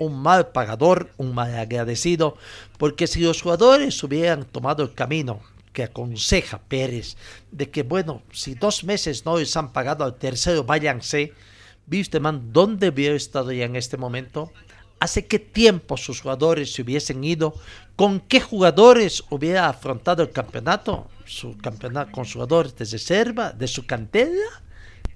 un mal pagador, un mal agradecido, porque si los jugadores hubieran tomado el camino que aconseja Pérez, de que bueno, si dos meses no les han pagado al tercero, váyanse, man ¿dónde hubiera estado ya en este momento? ¿Hace qué tiempo sus jugadores se hubiesen ido? ¿Con qué jugadores hubiera afrontado el campeonato? ¿Su campeonato con jugadores de reserva, de su cantera?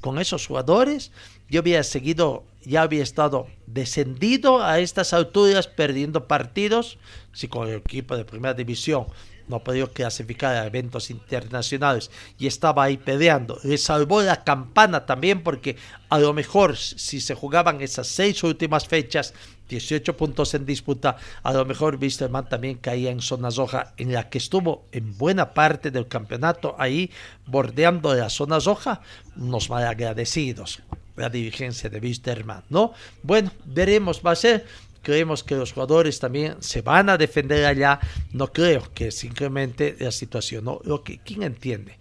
¿Con esos jugadores? Yo hubiera seguido, ya había estado descendido a estas alturas, perdiendo partidos. Si con el equipo de primera división no ha podido clasificar a eventos internacionales y estaba ahí peleando. Le salvó la campana también porque a lo mejor si se jugaban esas seis últimas fechas, 18 puntos en disputa, a lo mejor Wisterman también caía en zona roja, en la que estuvo en buena parte del campeonato ahí bordeando la zona roja, unos malagradecidos la dirigencia de Wisterman, ¿no? Bueno, veremos, va a ser creemos que los jugadores también se van a defender allá. No creo que simplemente la situación, ¿no? Lo que, ¿quién entiende?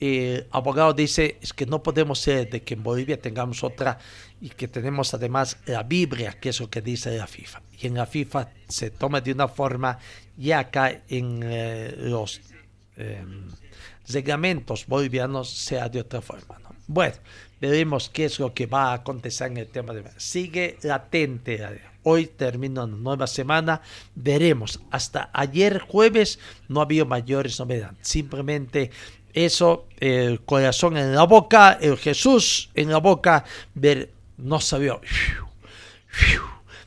El abogado dice es que no podemos ser de que en Bolivia tengamos otra y que tenemos además la Biblia, que es lo que dice la FIFA. Y en la FIFA se toma de una forma y acá en eh, los eh, reglamentos bolivianos sea de otra forma. ¿no? Bueno, veremos qué es lo que va a acontecer en el tema de... Sigue latente. Hoy termina una nueva semana. Veremos. Hasta ayer jueves no había mayores novedades. Simplemente eso, el corazón en la boca, el Jesús en la boca, ver, no sabía.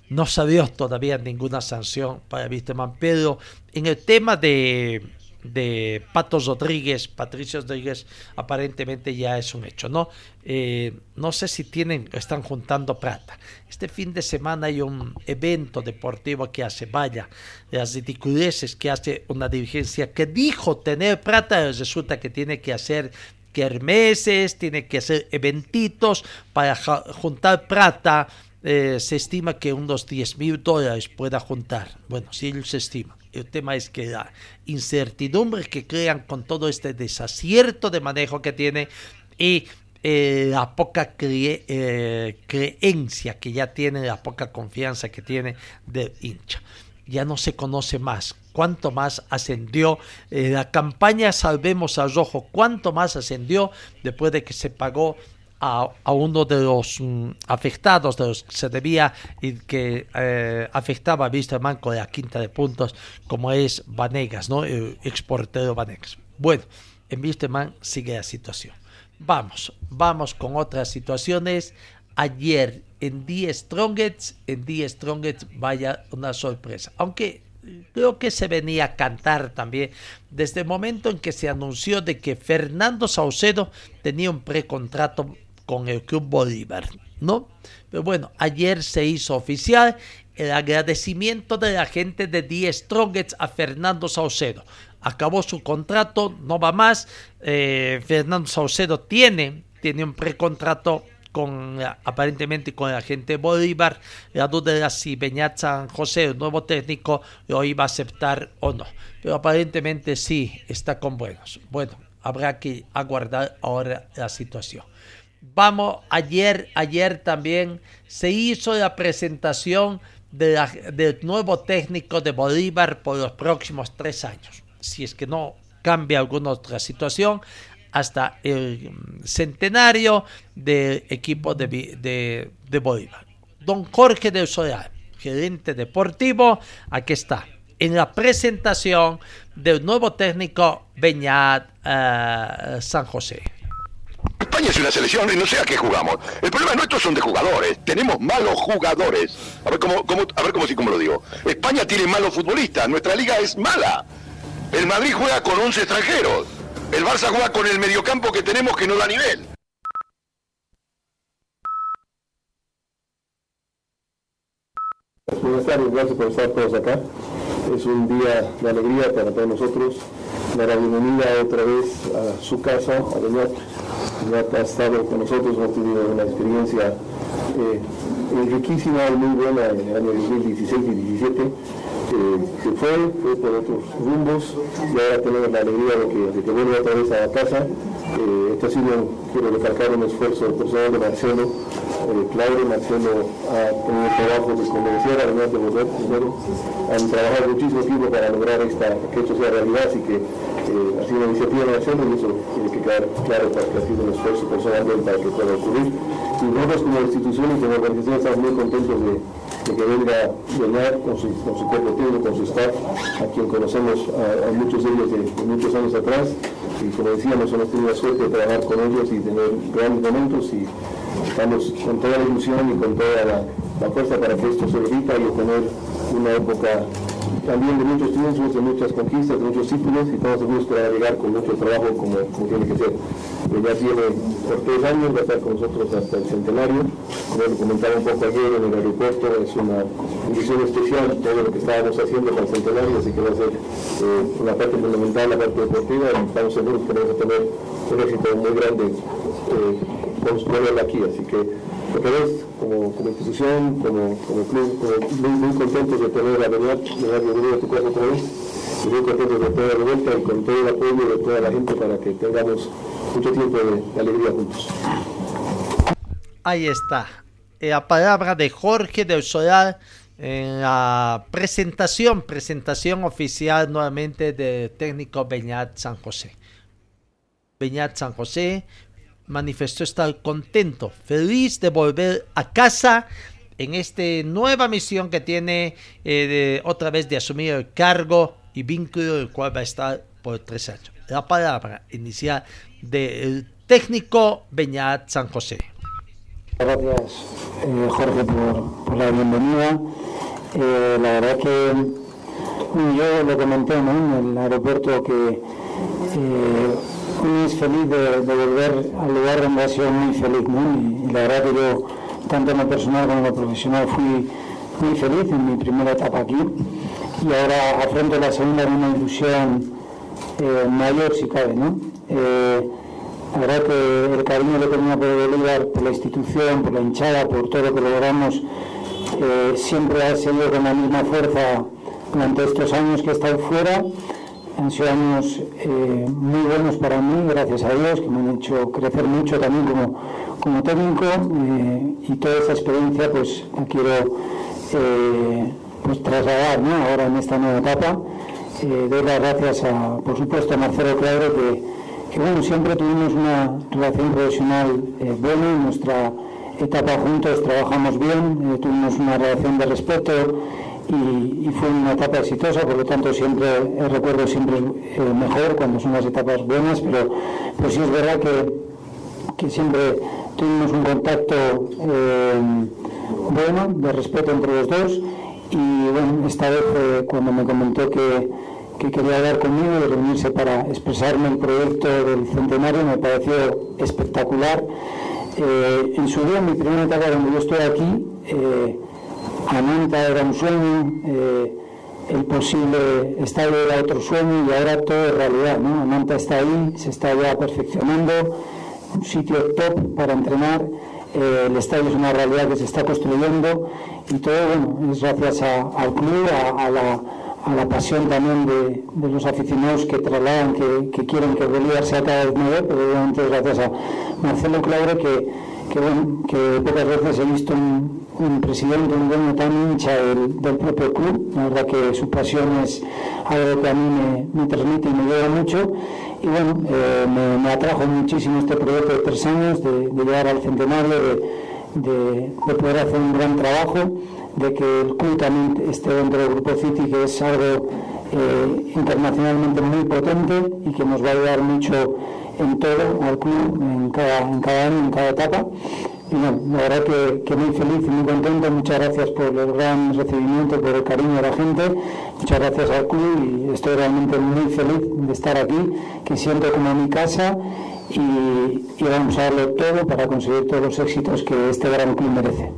No sabía todavía ninguna sanción para Víctor Pero en el tema de de Patos Rodríguez, Patricio Rodríguez, aparentemente ya es un hecho, ¿no? Eh, no sé si tienen, están juntando plata. Este fin de semana hay un evento deportivo que hace, vaya, las ridiculeces que hace una dirigencia que dijo tener plata, resulta que tiene que hacer kermeses, tiene que hacer eventitos para juntar plata. Eh, se estima que unos 10 mil dólares pueda juntar. Bueno, sí se estima. El tema es que la incertidumbre que crean con todo este desacierto de manejo que tiene y eh, la poca eh, creencia que ya tiene, la poca confianza que tiene del hincha. Ya no se conoce más. Cuánto más ascendió eh, la campaña Salvemos al Rojo, cuánto más ascendió después de que se pagó a, uno de los mm, afectados de los que se debía y que eh, afectaba a Wisterman con la quinta de puntos, como es Vanegas, ¿no? el exportero Vanegas. Bueno, en Wisterman sigue la situación. Vamos, vamos con otras situaciones. Ayer en Die Strongets, en Die Strongets, vaya una sorpresa. Aunque creo que se venía a cantar también desde el momento en que se anunció de que Fernando Saucedo tenía un precontrato con el Club Bolívar, ¿no? Pero bueno, ayer se hizo oficial el agradecimiento de la gente de Die Strongets a Fernando Saucedo. Acabó su contrato, no va más. Eh, Fernando Saucedo tiene, tiene un precontrato con aparentemente con la gente Bolívar. La duda era si Beñat San José, el nuevo técnico, lo iba a aceptar o no. Pero aparentemente sí, está con buenos. Bueno, habrá que aguardar ahora la situación. Vamos, ayer, ayer también se hizo la presentación de del nuevo técnico de Bolívar por los próximos tres años. Si es que no cambia alguna otra situación, hasta el centenario del equipo de, de, Bolívar. Don Jorge del Solar, gerente deportivo, aquí está, en la presentación del nuevo técnico Beñat uh, San José. España es una selección y no sé a qué jugamos. El problema nuestro son de jugadores. Tenemos malos jugadores. A ver cómo, cómo, a ver cómo, sí, cómo lo digo. España tiene malos futbolistas. Nuestra liga es mala. El Madrid juega con 11 extranjeros. El Barça juega con el mediocampo que tenemos que no da nivel. Buenas tardes, gracias por estar todos acá. Es un día de alegría para todos nosotros. Dar la bienvenida otra vez a su casa, a Beñat. Beñat ha estado con nosotros, ha tenido una experiencia eh, riquísima muy buena en el año 2016 y 2017 se fue, fue por otros rumbos y ahora tenemos la alegría de que, de que vuelva otra vez a la casa. Eh, este ha sido, quiero recalcar, un esfuerzo personal de Marcelo, eh, Claudio, Marcelo ha tenido trabajo de convencer a Renato de volver primero, han trabajado muchísimo tiempo para lograr esta, que esto sea realidad, así que eh, ha sido una iniciativa de Marcelo y eso tiene que quedar claro para que ha sido un esfuerzo personal para que pueda ocurrir. Y nosotros como institución y como organización estamos muy contentos de que venga llenar con su, con su cuerpo técnico, con su staff, a quien conocemos a, muchos de ellos de, muchos años atrás. Y como decíamos, hemos tenido la suerte de trabajar con ellos y tener grandes momentos y estamos con toda la ilusión y con toda la, la fuerza para que esto se repita y obtener una época también de muchos triunfos, de muchas conquistas, de muchos títulos y estamos seguros que va a llegar con mucho trabajo como, como tiene que ser. ya tiene por tres años, va a estar con nosotros hasta el centenario. Como lo comentaba un poco ayer en el aeropuerto, es una condición especial todo lo que estábamos haciendo para el centenario, así que va a ser eh, una parte fundamental la parte deportiva y estamos seguros que vamos a tener un éxito muy grande eh, con aquí, así que otra vez, como, como institución, como, como club, muy, muy contentos de tener la verdad, de dar bienvenida a tu casa otra vez, y muy contentos de tener la vuelta y con todo el apoyo de toda la gente para que tengamos mucho tiempo de, alegría juntos. Ahí está, la palabra de Jorge del Solar en la presentación, presentación oficial nuevamente del técnico Beñat San José. Beñat San José, manifestó estar contento, feliz de volver a casa en esta nueva misión que tiene eh, otra vez de asumir el cargo y vínculo del cual va a estar por tres años. La palabra inicial del técnico Beñat San José. Gracias eh, Jorge por, la bienvenida. Eh, la verdad que yo lo comenté en el aeropuerto que muy feliz de, volver al lugar donde ha sido muy feliz, Y, la verdad que yo, tanto en lo personal como en lo profesional, fui muy feliz en mi primera etapa aquí. Y ahora afronto la segunda de una ilusión eh, mayor si cabe, ¿no? Eh, la verdad que el cariño que tenía por Bolívar, por la institución, por la hinchada, por todo lo que logramos, eh, siempre ha seguido con la misma fuerza durante estos años que he estado fuera han sido años eh, muy buenos para mí, gracias a Dios, que me han hecho crecer mucho también como, como técnico eh, y toda esa experiencia pues la quiero eh, pues trasladar ahora en esta nueva etapa. doy las gracias a, por supuesto, a Marcelo Claro, que, que bueno, siempre tuvimos una relación profesional buena en nuestra etapa juntos, trabajamos bien, tuvimos una relación de respeto y, fue una etapa exitosa, por lo tanto siempre el recuerdo siempre eh, mejor cuando son las etapas buenas, pero pues sí es verdad que, siempre tuvimos un contacto eh, bueno, de respeto entre los dos y bueno, esta vez eh, cuando me comentó que, que, quería hablar conmigo y reunirse para expresarme el proyecto del centenario me pareció espectacular. Eh, en su día, mi primera etapa donde yo estoy aquí, Ananta era un sueño, eh, el posible estadio era otro sueño y ahora todo es realidad. ¿no? Ananta está ahí, se está ya perfeccionando, un sitio top para entrenar. el estadio es una realidad que se está construyendo y todo bueno, es gracias al club, a, la, a, la, pasión también de, de, los aficionados que trasladan, que, que quieren que Bolívar sea cada vez mayor, pero obviamente es gracias a Marcelo Claure que, que, bueno, que pocas veces he visto un, presidente, un dueño tan hincha del, propio club. La verdad que su pasión es algo que a mí me, me transmite y me lleva mucho. Y bueno, eh, me, atrajo muchísimo este proyecto de tres años, de, llegar al centenario, de, poder hacer un gran trabajo, de que el club también esté dentro del Grupo City, que es algo eh, internacionalmente muy potente y que nos va a ayudar mucho en todo al club, en cada, en cada año, en cada etapa. Y bueno, la verdad que, muy feliz y muy contento. Muchas gracias por el gran recibimiento, por el cariño de la gente. Muchas gracias al club y estoy realmente muy feliz de estar aquí, que siento como mi casa y, y vamos a darlo todo para conseguir todos los éxitos que este gran club merece.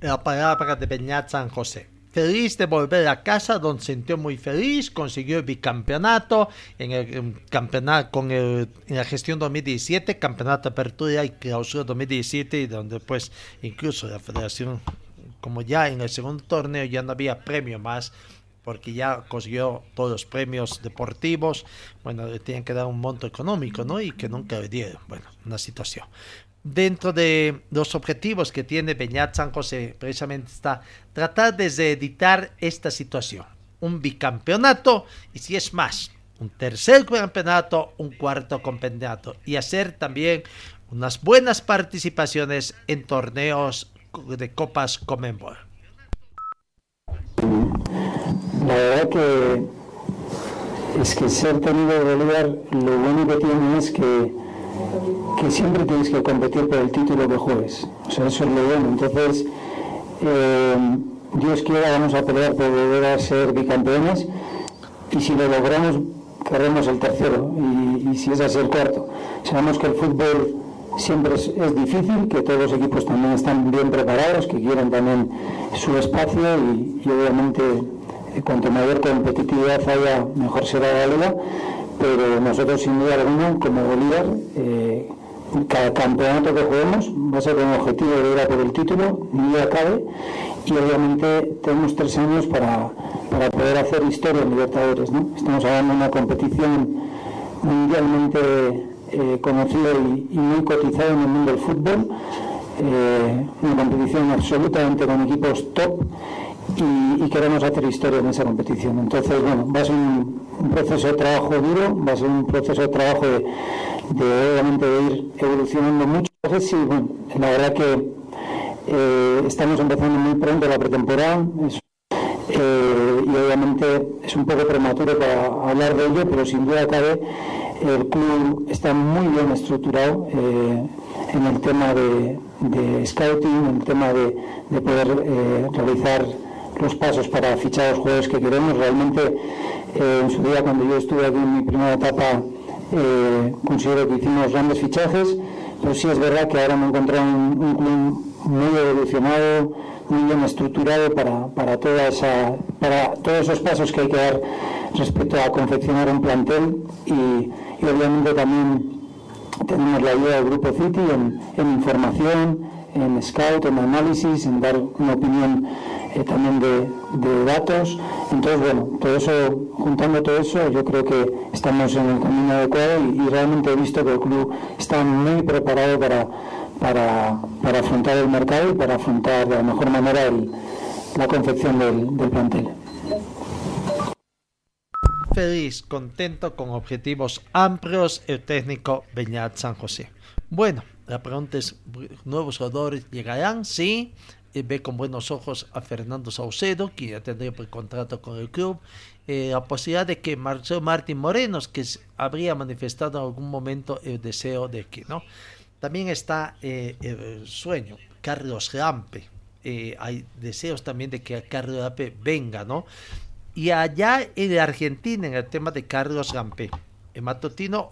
La palabra de Beñat San José feliz de volver a casa, donde se sintió muy feliz, consiguió el bicampeonato en el campeonato con el, en la gestión 2017, campeonato de apertura y clausura 2017, y donde pues incluso la federación, como ya en el segundo torneo ya no había premio más, porque ya consiguió todos los premios deportivos, bueno, le tienen que dar un monto económico, ¿no? Y que nunca le dieron, bueno, una situación dentro de los objetivos que tiene Beñat San José, precisamente está tratar de editar esta situación. Un bicampeonato y si es más, un tercer campeonato, un cuarto campeonato y hacer también unas buenas participaciones en torneos de copas Comenbol. La verdad que es que ser tenido de Bolívar lo bueno que tiene es que que siempre tienes que competir por el título que juegues. O sea, eso es lo bueno. Entonces, eh, Dios quiera, vamos a pelear por volver a ser bicampeones y si lo logramos, queremos el tercero y, si es así el cuarto. Sabemos que el fútbol siempre es, es, difícil, que todos los equipos también están bien preparados, que quieren también su espacio y, y obviamente eh, cuanto mayor competitividad haya, mejor será la liga pero nosotros sin duda alguna, como Bolívar, eh, cada campeonato que juguemos va a ser con el objetivo de ir a por el título, ni acabe, y obviamente tenemos tres años para, para poder hacer historia en Libertadores. ¿no? Estamos hablando de una competición mundialmente eh, conocida y, y, muy cotizada en el mundo del fútbol, eh, una competición absolutamente con equipos top y, y, queremos hacer historia en esa competición. Entonces, bueno, va a ser un, un, proceso de trabajo duro, va a ser un proceso de trabajo de, de obviamente de ir evolucionando mucho. Entonces, bueno, la verdad que eh, estamos empezando muy pronto la pretemporada. Es, eh, y obviamente es un poco prematuro para hablar de ello, pero sin duda cabe el club está muy bien estructurado eh, en el tema de, de, scouting, en el tema de, de poder eh, realizar los pasos para fichar los jugadores que queremos. Realmente, eh, en su día, cuando yo estuve aquí en mi primera etapa, eh, considero que hicimos grandes fichajes, pero sí es verdad que ahora me encontré un, un club muy evolucionado, muy bien estructurado para, para, toda esa, para todos esos pasos que hay que dar respecto a confeccionar un plantel y, y obviamente también tenemos la ayuda del Grupo City en, en información, en scout, en análisis, en dar una opinión eh, también de, de, datos. Entonces, bueno, todo eso, juntando todo eso, yo creo que estamos en el camino adecuado y, y realmente he visto que el club está muy preparado para, para, para afrontar el mercado y para afrontar de la mejor manera el, la confección del, del plantel feliz, contento, con objetivos amplios el técnico Beñat San José. Bueno, la pregunta es, ¿nuevos jugadores llegarán? Sí. Ve con buenos ojos a Fernando Saucedo, que ya tendría el contrato con el club. Eh, la posibilidad de que Marcelo Martín Morenos, que habría manifestado en algún momento el deseo de que, ¿no? También está eh, el sueño, Carlos Lampe, eh, hay deseos también de que Carlos Gampe venga, ¿no? Y allá en Argentina, en el tema de Carlos Gampe, en Matutino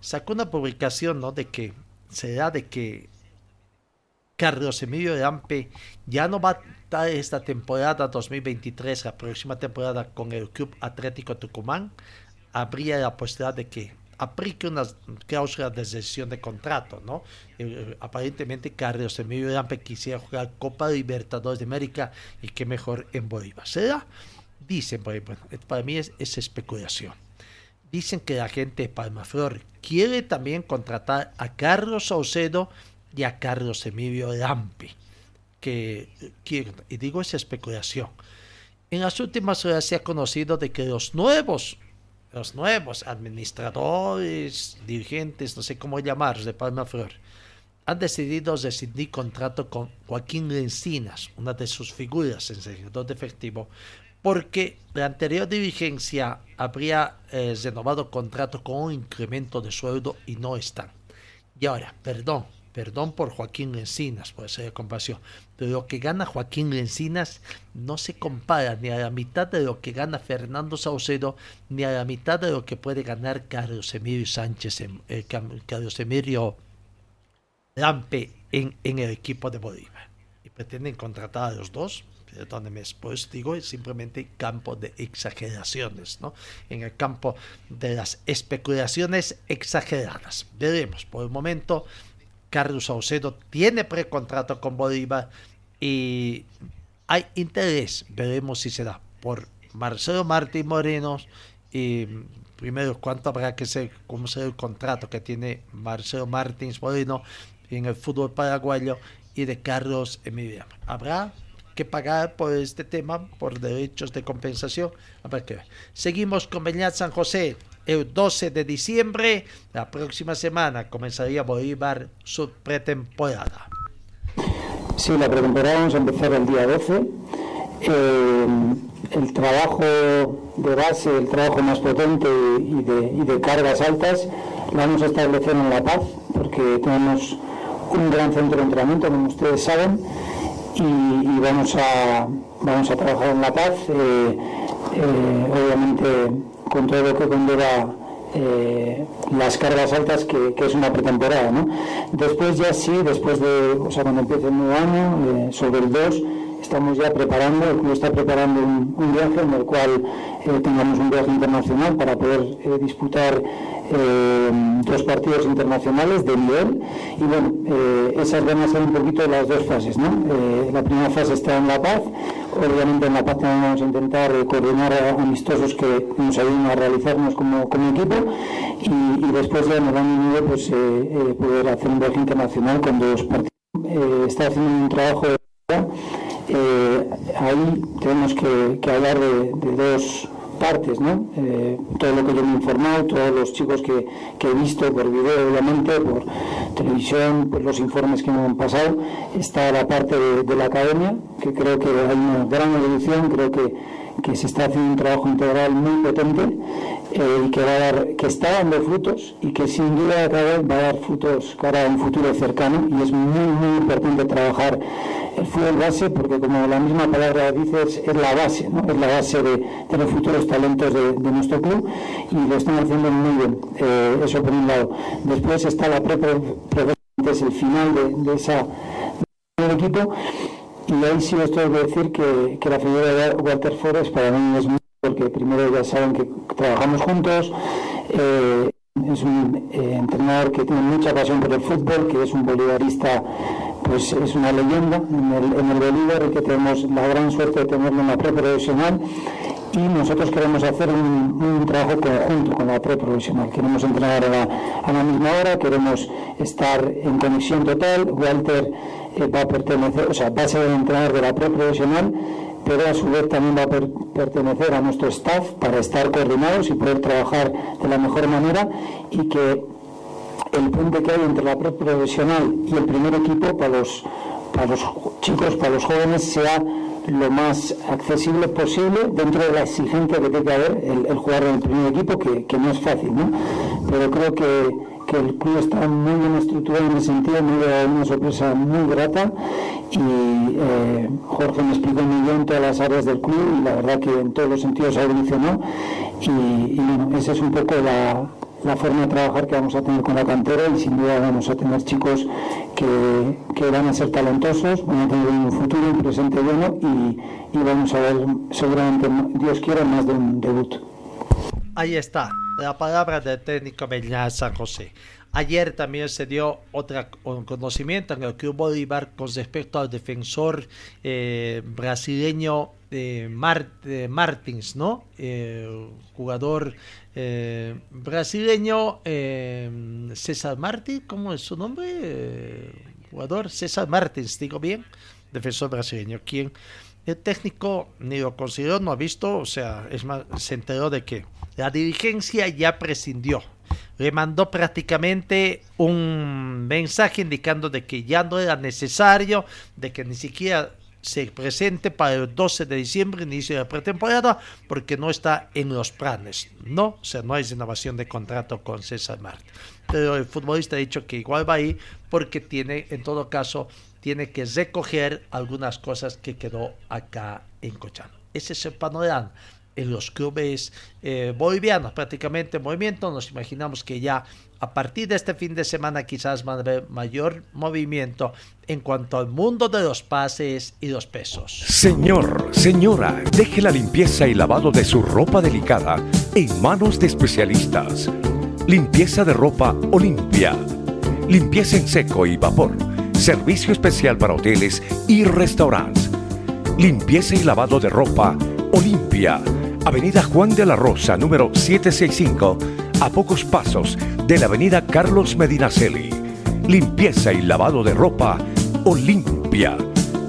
sacó una publicación, ¿no? De que se da de que Carlos Emilio Gampe ya no va a estar esta temporada 2023, la próxima temporada con el Club Atlético Tucumán, habría la posibilidad de que aplique una cláusula de cesión de contrato, ¿no? Eh, aparentemente Carlos Emilio Gampe quisiera jugar Copa Libertadores de América y qué mejor en Bolívar. ¿Será? Dicen, bueno, para mí es, es especulación. Dicen que la gente de Palmaflor quiere también contratar a Carlos Saucedo y Carlos Emilio Lampe. Que, y digo esa especulación. En las últimas horas se ha conocido de que los nuevos, los nuevos administradores, dirigentes, no sé cómo llamarlos, de Palmaflor, han decidido rescindir contrato con Joaquín Lencinas, una de sus figuras en sector de efectivo, porque la anterior dirigencia habría eh, renovado contrato con un incremento de sueldo y no están. Y ahora, perdón, perdón por Joaquín Encinas, por esa compasión, pero lo que gana Joaquín Encinas no se compara ni a la mitad de lo que gana Fernando Saucedo, ni a la mitad de lo que puede ganar Carlos Emilio Sánchez, eh, Carlos Emilio Lampe en, el equipo de Bolívar. Y pretenden contratar a los dos perdóneme, pues digo, es simplemente campo de exageraciones, ¿no? En el campo de las especulaciones exageradas. Veremos, por el momento, Carlos Saucedo tiene precontrato con Bolívar y hay interés, veremos si se da, por Marcelo Martín Moreno y primero cuánto habrá que ser, cómo será el contrato que tiene Marcelo Martins Moreno en el fútbol paraguayo y de Carlos Emilio. ¿Habrá que pagar por este tema, por derechos de compensación. Seguimos con Beñat San José. El 12 de diciembre, la próxima semana, comenzaría Bolívar su pretemporada. Sí, la pretemporada vamos a empezar el día 12. Eh, el trabajo de base, el trabajo más potente y de, y de cargas altas, lo vamos a establecer en La Paz, porque tenemos un gran centro de entrenamiento, como ustedes saben, y, vamos, a, vamos a trabajar en La Paz, eh, eh, obviamente con todo lo que conlleva eh, las cargas altas que, es una pretemporada. ¿no? Después ya sí, después de, o sea, cuando empiece el nuevo año, sobre el 2, estamos ya preparando, el está preparando un, viaje en el cual tengamos un viaje internacional para poder disputar eh, dos partidos internacionales de nivel y bueno, eh, esas van a ser un poquito las dos fases. ¿no? Eh, la primera fase está en La Paz, obviamente en La Paz también vamos a intentar coordinar amistosos que nos ayuden a realizarnos como, como equipo y, después ya en el año nuevo pues, poder hacer un viaje internacional con dos partidos. está haciendo un trabajo ahí tenemos que, hablar de dos partes, ¿no? Eh, todo lo que yo me he informado, todos los chicos que, he visto por video, obviamente, por televisión, por los informes que me han pasado, está la parte de, la academia, que creo que hay una gran evolución, creo que, que se está haciendo un trabajo integral muy potente eh, y que va a dar, que está dando frutos y que sin duda cada vez va a dar frutos para un futuro cercano y es muy muy importante trabajar el fútbol base porque como la misma palabra dice es, la base, ¿no? es la base de, los futuros talentos de, nuestro club y lo están haciendo muy bien, eh, eso por un lado. Después está la pre es el final de, esa del equipo y ahí sí os tengo que decir que, que la figura de Walter Forest para mí es muy porque primero ya saben que trabajamos juntos. Eh, es un eh, entrenador que tiene mucha pasión por el fútbol, que es un bolivarista, pues es una leyenda en el, en el Bolívar y que tenemos la gran suerte de tenerlo en la pre-profesional y nosotros queremos hacer un, trabajo conjunto con la pre-profesional. Queremos entrenar a la, a la, misma hora, queremos estar en conexión total. Walter va a pertenecer, o sea, va a ser el entrenador de la pre-profesional pero a su vez también va a pertenecer a nuestro staff para estar coordinados y poder trabajar de la mejor manera y que el puente que hay entre la profesional y el primer equipo para los, para los chicos, para los jóvenes, sea lo más accesible posible dentro de la exigencia que tiene que haber el, jugar en el primer equipo, que, no es fácil, ¿no? Pero creo que, que el club está muy bien estructurado en ese sentido, me dio una sorpresa muy grata. Y eh, Jorge me explicó muy bien todas las áreas del club y la verdad que en todos los sentidos ha evolucionado. Y, y bueno, esa es un poco la, la forma de trabajar que vamos a tener con la cantera y sin duda vamos a tener chicos que, que van a ser talentosos, van a tener un futuro, un presente bueno y, y vamos a ver seguramente, Dios quiera, más de un debut. Ahí está, la palabra del técnico Beñá San José. Ayer también se dio otro conocimiento en el Club Bolívar con respecto al defensor eh, brasileño eh, Martins, ¿no? Eh, jugador eh, brasileño eh, César Martins, ¿cómo es su nombre? Eh, jugador César Martins, digo bien, defensor brasileño, quien el técnico ni lo consideró, no ha visto, o sea, es más, se enteró de que la dirigencia ya prescindió. Le mandó prácticamente un mensaje indicando de que ya no era necesario, de que ni siquiera se presente para el 12 de diciembre, inicio de la pretemporada, porque no está en los planes. No, o sea, no hay renovación de contrato con César Martí. Pero el futbolista ha dicho que igual va a ir porque tiene, en todo caso, tiene que recoger algunas cosas que quedó acá en Cochano. Ese es el panorama en los clubes eh, bolivianos, prácticamente en movimiento. Nos imaginamos que ya a partir de este fin de semana quizás va a haber mayor movimiento en cuanto al mundo de los pases y los pesos. Señor, señora, deje la limpieza y lavado de su ropa delicada en manos de especialistas. Limpieza de ropa Olimpia. Limpieza en seco y vapor. Servicio especial para hoteles y restaurantes. Limpieza y lavado de ropa Olimpia. Avenida Juan de la Rosa, número 765, a pocos pasos de la Avenida Carlos Medinaceli. Limpieza y lavado de ropa Olimpia.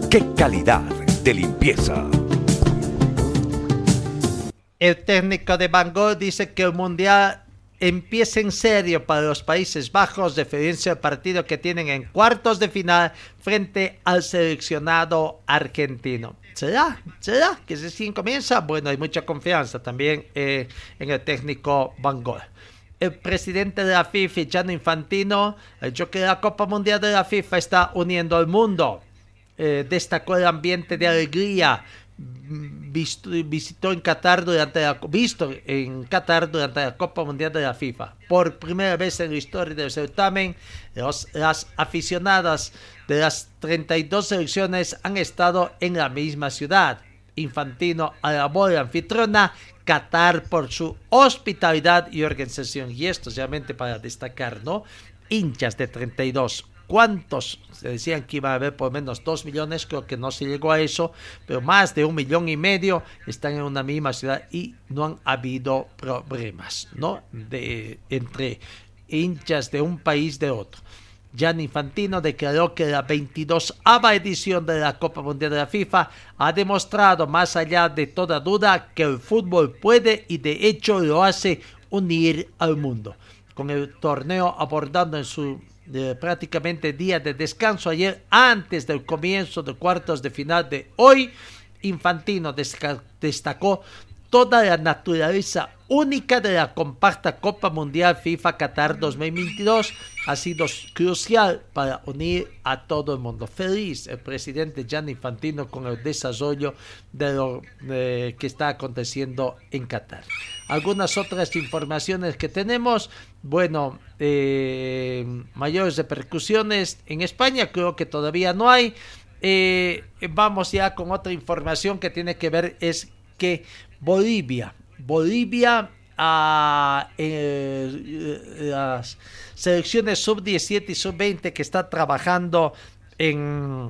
¡Qué calidad de limpieza! El técnico de Bangor dice que el Mundial empieza en serio para los Países Bajos, diferencia del partido que tienen en cuartos de final frente al seleccionado argentino. ¿Será? ¿Será que si comienza? Bueno, hay mucha confianza también eh, en el técnico Bangor. El presidente de la FIFA, Gianni Infantino, ha dicho que la Copa Mundial de la FIFA está uniendo al mundo. Eh, destacó el ambiente de alegría visto, visitó en Qatar durante la, visto en Qatar durante la Copa Mundial de la FIFA. Por primera vez en la historia del certamen, los, las aficionadas de las 32 selecciones han estado en la misma ciudad. Infantino alabó la anfitriona Qatar por su hospitalidad y organización. Y esto realmente para destacar, ¿no? Hinchas de 32 ¿Cuántos? Se decían que iba a haber por menos dos millones, creo que no se llegó a eso, pero más de un millón y medio están en una misma ciudad y no han habido problemas, ¿no? De, entre hinchas de un país de otro. Gianni Infantino declaró que la 22 edición de la Copa Mundial de la FIFA ha demostrado más allá de toda duda que el fútbol puede y de hecho lo hace unir al mundo. Con el torneo abordando en su prácticamente día de descanso ayer antes del comienzo de cuartos de final de hoy. Infantino destacó toda la naturaleza única de la compacta Copa Mundial FIFA Qatar 2022 ha sido crucial para unir a todo el mundo. Feliz el presidente Gianni Infantino con el desarrollo de lo que está aconteciendo en Qatar. Algunas otras informaciones que tenemos, bueno, eh, mayores repercusiones en España, creo que todavía no hay. Eh, vamos ya con otra información que tiene que ver es que Bolivia, Bolivia a eh, las selecciones sub-17 y sub-20 que está trabajando en,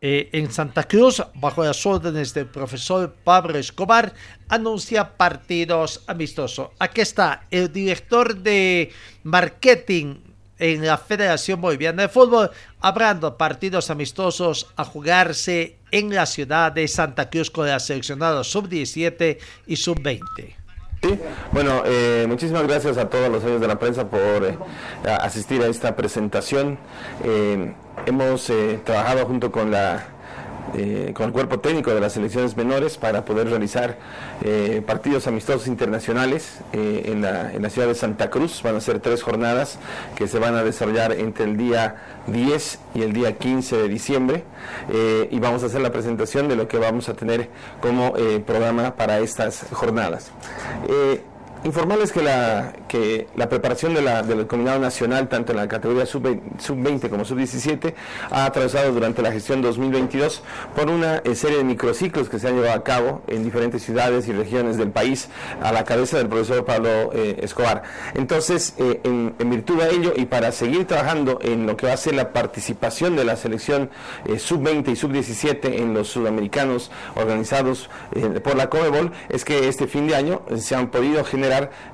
eh, en Santa Cruz, bajo las órdenes del profesor Pablo Escobar, anuncia partidos amistosos. Aquí está el director de marketing en la Federación Boliviana de Fútbol, hablando partidos amistosos a jugarse en la ciudad de Santa Cruz con el seleccionado sub-17 y sub-20. Sí, bueno, eh, muchísimas gracias a todos los años de la prensa por eh, asistir a esta presentación. Eh, hemos trabajado junto con la eh, con el cuerpo técnico de las selecciones menores para poder realizar eh, partidos amistosos internacionales eh, en, la, en, la, ciudad de Santa Cruz. Van a ser tres jornadas que se van a desarrollar entre el día 10 y el día 15 de diciembre y vamos a hacer la presentación de lo que vamos a tener como programa para estas jornadas. Informarles que la, que la preparación de la, del combinado nacional, tanto en la categoría sub-20 como sub-17, ha atravesado durante la gestión 2022 por una eh, serie de microciclos que se han llevado a cabo en diferentes ciudades y regiones del país a la cabeza del profesor Pablo eh, Escobar. Entonces, eh, en, virtud de ello y para seguir trabajando en lo que va a ser la participación de la selección sub-20 y sub-17 en los sudamericanos organizados por la Comebol, es que este fin de año se han podido generar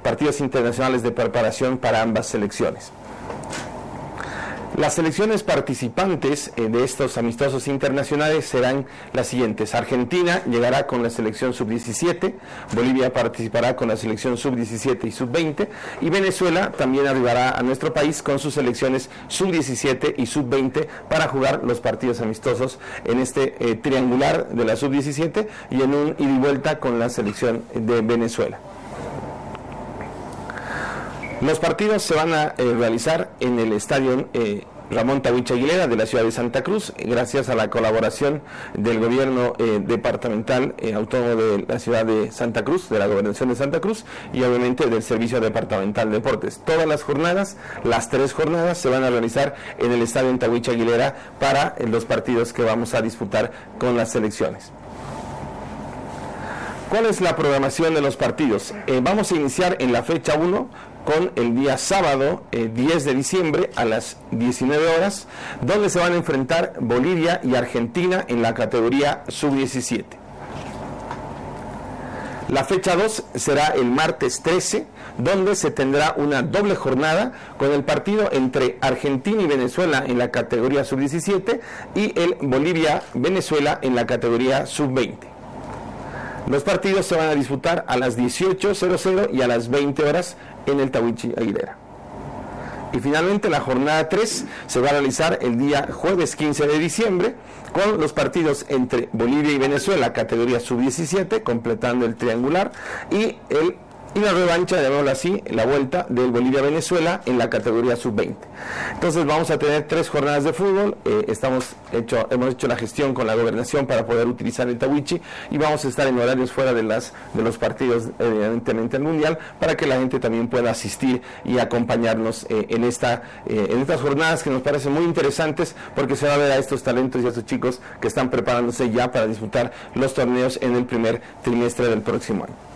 partidos internacionales de preparación para ambas selecciones. Las selecciones participantes eh, de estos amistosos internacionales serán las siguientes. Argentina llegará con la selección sub-17, Bolivia participará con la selección sub-17 y sub-20 y Venezuela también arribará a nuestro país con sus selecciones sub-17 y sub-20 para jugar los partidos amistosos en este eh, triangular de la sub-17 y en un ida y vuelta con la selección de Venezuela. Los partidos se van a eh, realizar en el estadio eh, Ramón Tawich Aguilera de la ciudad de Santa Cruz, gracias a la colaboración del gobierno eh, departamental autónomo de la ciudad de Santa Cruz, de la gobernación de Santa Cruz y obviamente del Servicio Departamental de Deportes. Todas las jornadas, las tres jornadas, se van a realizar en el estadio Tawich Aguilera para los partidos que vamos a disputar con las selecciones. ¿Cuál es la programación de los partidos? vamos a iniciar en la fecha 1 con el día sábado 10 eh, de diciembre a las 19 horas, donde se van a enfrentar Bolivia y Argentina en la categoría sub-17. La fecha 2 será el martes 13, donde se tendrá una doble jornada con el partido entre Argentina y Venezuela en la categoría sub-17 y el Bolivia-Venezuela en la categoría sub-20. Los partidos se van a disputar a las 18.00 y a las 20 horas en el Tawichi Aguilera. Y finalmente la jornada 3 se va a realizar el día jueves 15 de diciembre con los partidos entre Bolivia y Venezuela, categoría sub-17, completando el triangular, y el y la revancha, llamémoslo así, la vuelta del Bolivia-Venezuela en la categoría sub-20. Entonces vamos a tener tres jornadas de fútbol, eh, estamos hecho, hemos hecho la gestión con la gobernación para poder utilizar el Tawichi y vamos a estar en horarios fuera de, las, de los partidos, evidentemente, el Mundial, para que la gente también pueda asistir y acompañarnos eh, en, esta, eh, en estas jornadas que nos parecen muy interesantes porque se va a ver a estos talentos y a estos chicos que están preparándose ya para disputar los torneos en el primer trimestre del próximo año.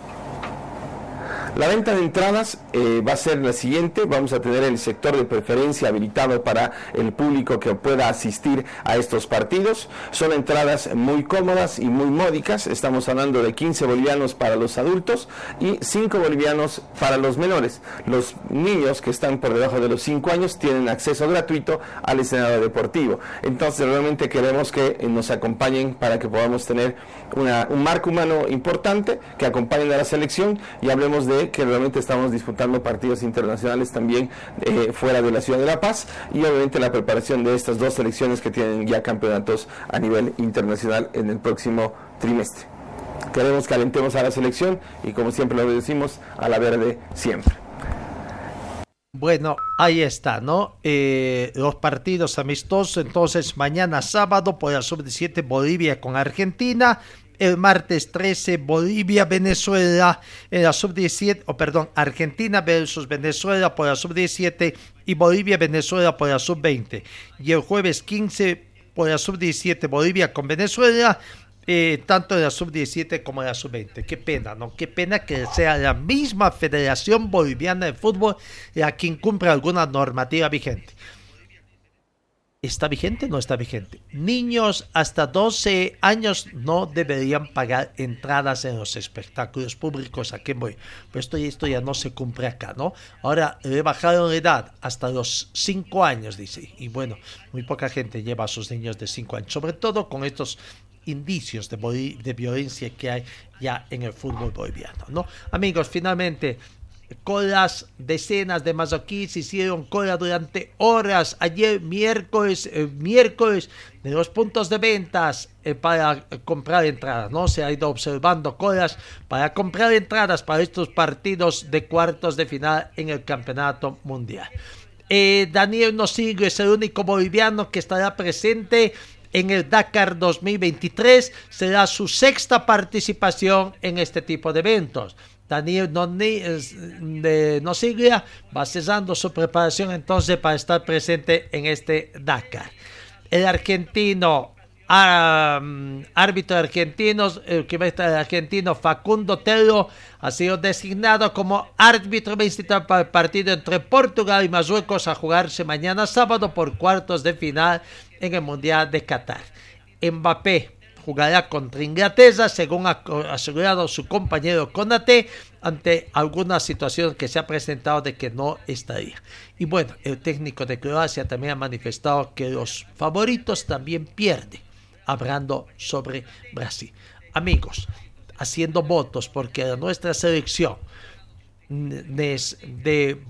La venta de entradas eh, va a ser la siguiente. Vamos a tener el sector de preferencia habilitado para el público que pueda asistir a estos partidos. Son entradas muy cómodas y muy módicas. Estamos hablando de 15 bolivianos para los adultos y 5 bolivianos para los menores. Los niños que están por debajo de los 5 años tienen acceso gratuito al escenario deportivo. Entonces realmente queremos que nos acompañen para que podamos tener un marco humano importante, que acompañen a la selección y hablemos de que realmente estamos disputando partidos internacionales también eh, fuera de la ciudad de La Paz y obviamente la preparación de estas dos selecciones que tienen ya campeonatos a nivel internacional en el próximo trimestre. Queremos que alentemos a la selección y como siempre lo decimos, a la verde siempre. Bueno, ahí está, ¿no? Eh, los partidos amistosos, entonces mañana sábado por la sub-17 Bolivia con Argentina, el martes 13 Bolivia, Venezuela en la sub-17, o perdón, Argentina versus Venezuela por la sub-17 y Bolivia, Venezuela por la sub-20. Y el jueves 15 por la sub-17 Bolivia con Venezuela, eh, tanto en la sub-17 como en la sub-20. Qué pena, ¿no? Qué pena que sea la misma Federación Boliviana de Fútbol la que incumple alguna normativa vigente. ¿Está vigente o no está vigente? Niños hasta 12 años no deberían pagar entradas en los espectáculos públicos. ¿A qué voy? Pues esto, esto ya no se cumple acá, ¿no? Ahora le bajaron la edad hasta los 5 años, dice. Y bueno, muy poca gente lleva a sus niños de 5 años, sobre todo con estos indicios de, de violencia que hay ya en el fútbol boliviano, ¿no? Amigos, finalmente colas, decenas de masoquíes hicieron cola durante horas ayer miércoles, eh, miércoles de los puntos de ventas eh, para comprar entradas, ¿no? Se ha ido observando colas para comprar entradas para estos partidos de cuartos de final en el Campeonato Mundial. Eh, Daniel Nosillo es el único boliviano que estará presente en el Dakar 2023. Será su sexta participación en este tipo de eventos. Daniel de Nosiglia va cesando su preparación entonces para estar presente en este Dakar. El argentino, árbitro argentino, el que el argentino Facundo Tello ha sido designado como árbitro para el partido entre Portugal y Marruecos a jugarse mañana sábado por cuartos de final en el Mundial de Qatar. Mbappé jugará contra Inglaterra, según ha asegurado su compañero Conate, ante alguna situación que se ha presentado de que no estaría. Y bueno, el técnico de Croacia también ha manifestado que los favoritos también pierden, hablando sobre Brasil. Amigos, haciendo votos porque nuestra selección de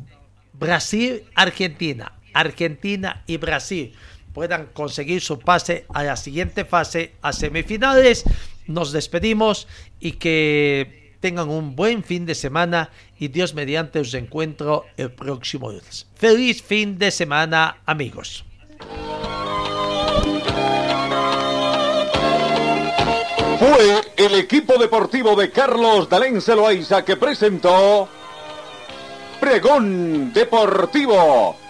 Brasil, Argentina, Argentina y Brasil puedan conseguir su pase a la siguiente fase, a semifinales. Nos despedimos y que tengan un buen fin de semana y Dios mediante os encuentro el próximo lunes. Feliz fin de semana amigos. Fue el equipo deportivo de Carlos Dalén Celoaiza que presentó Pregón Deportivo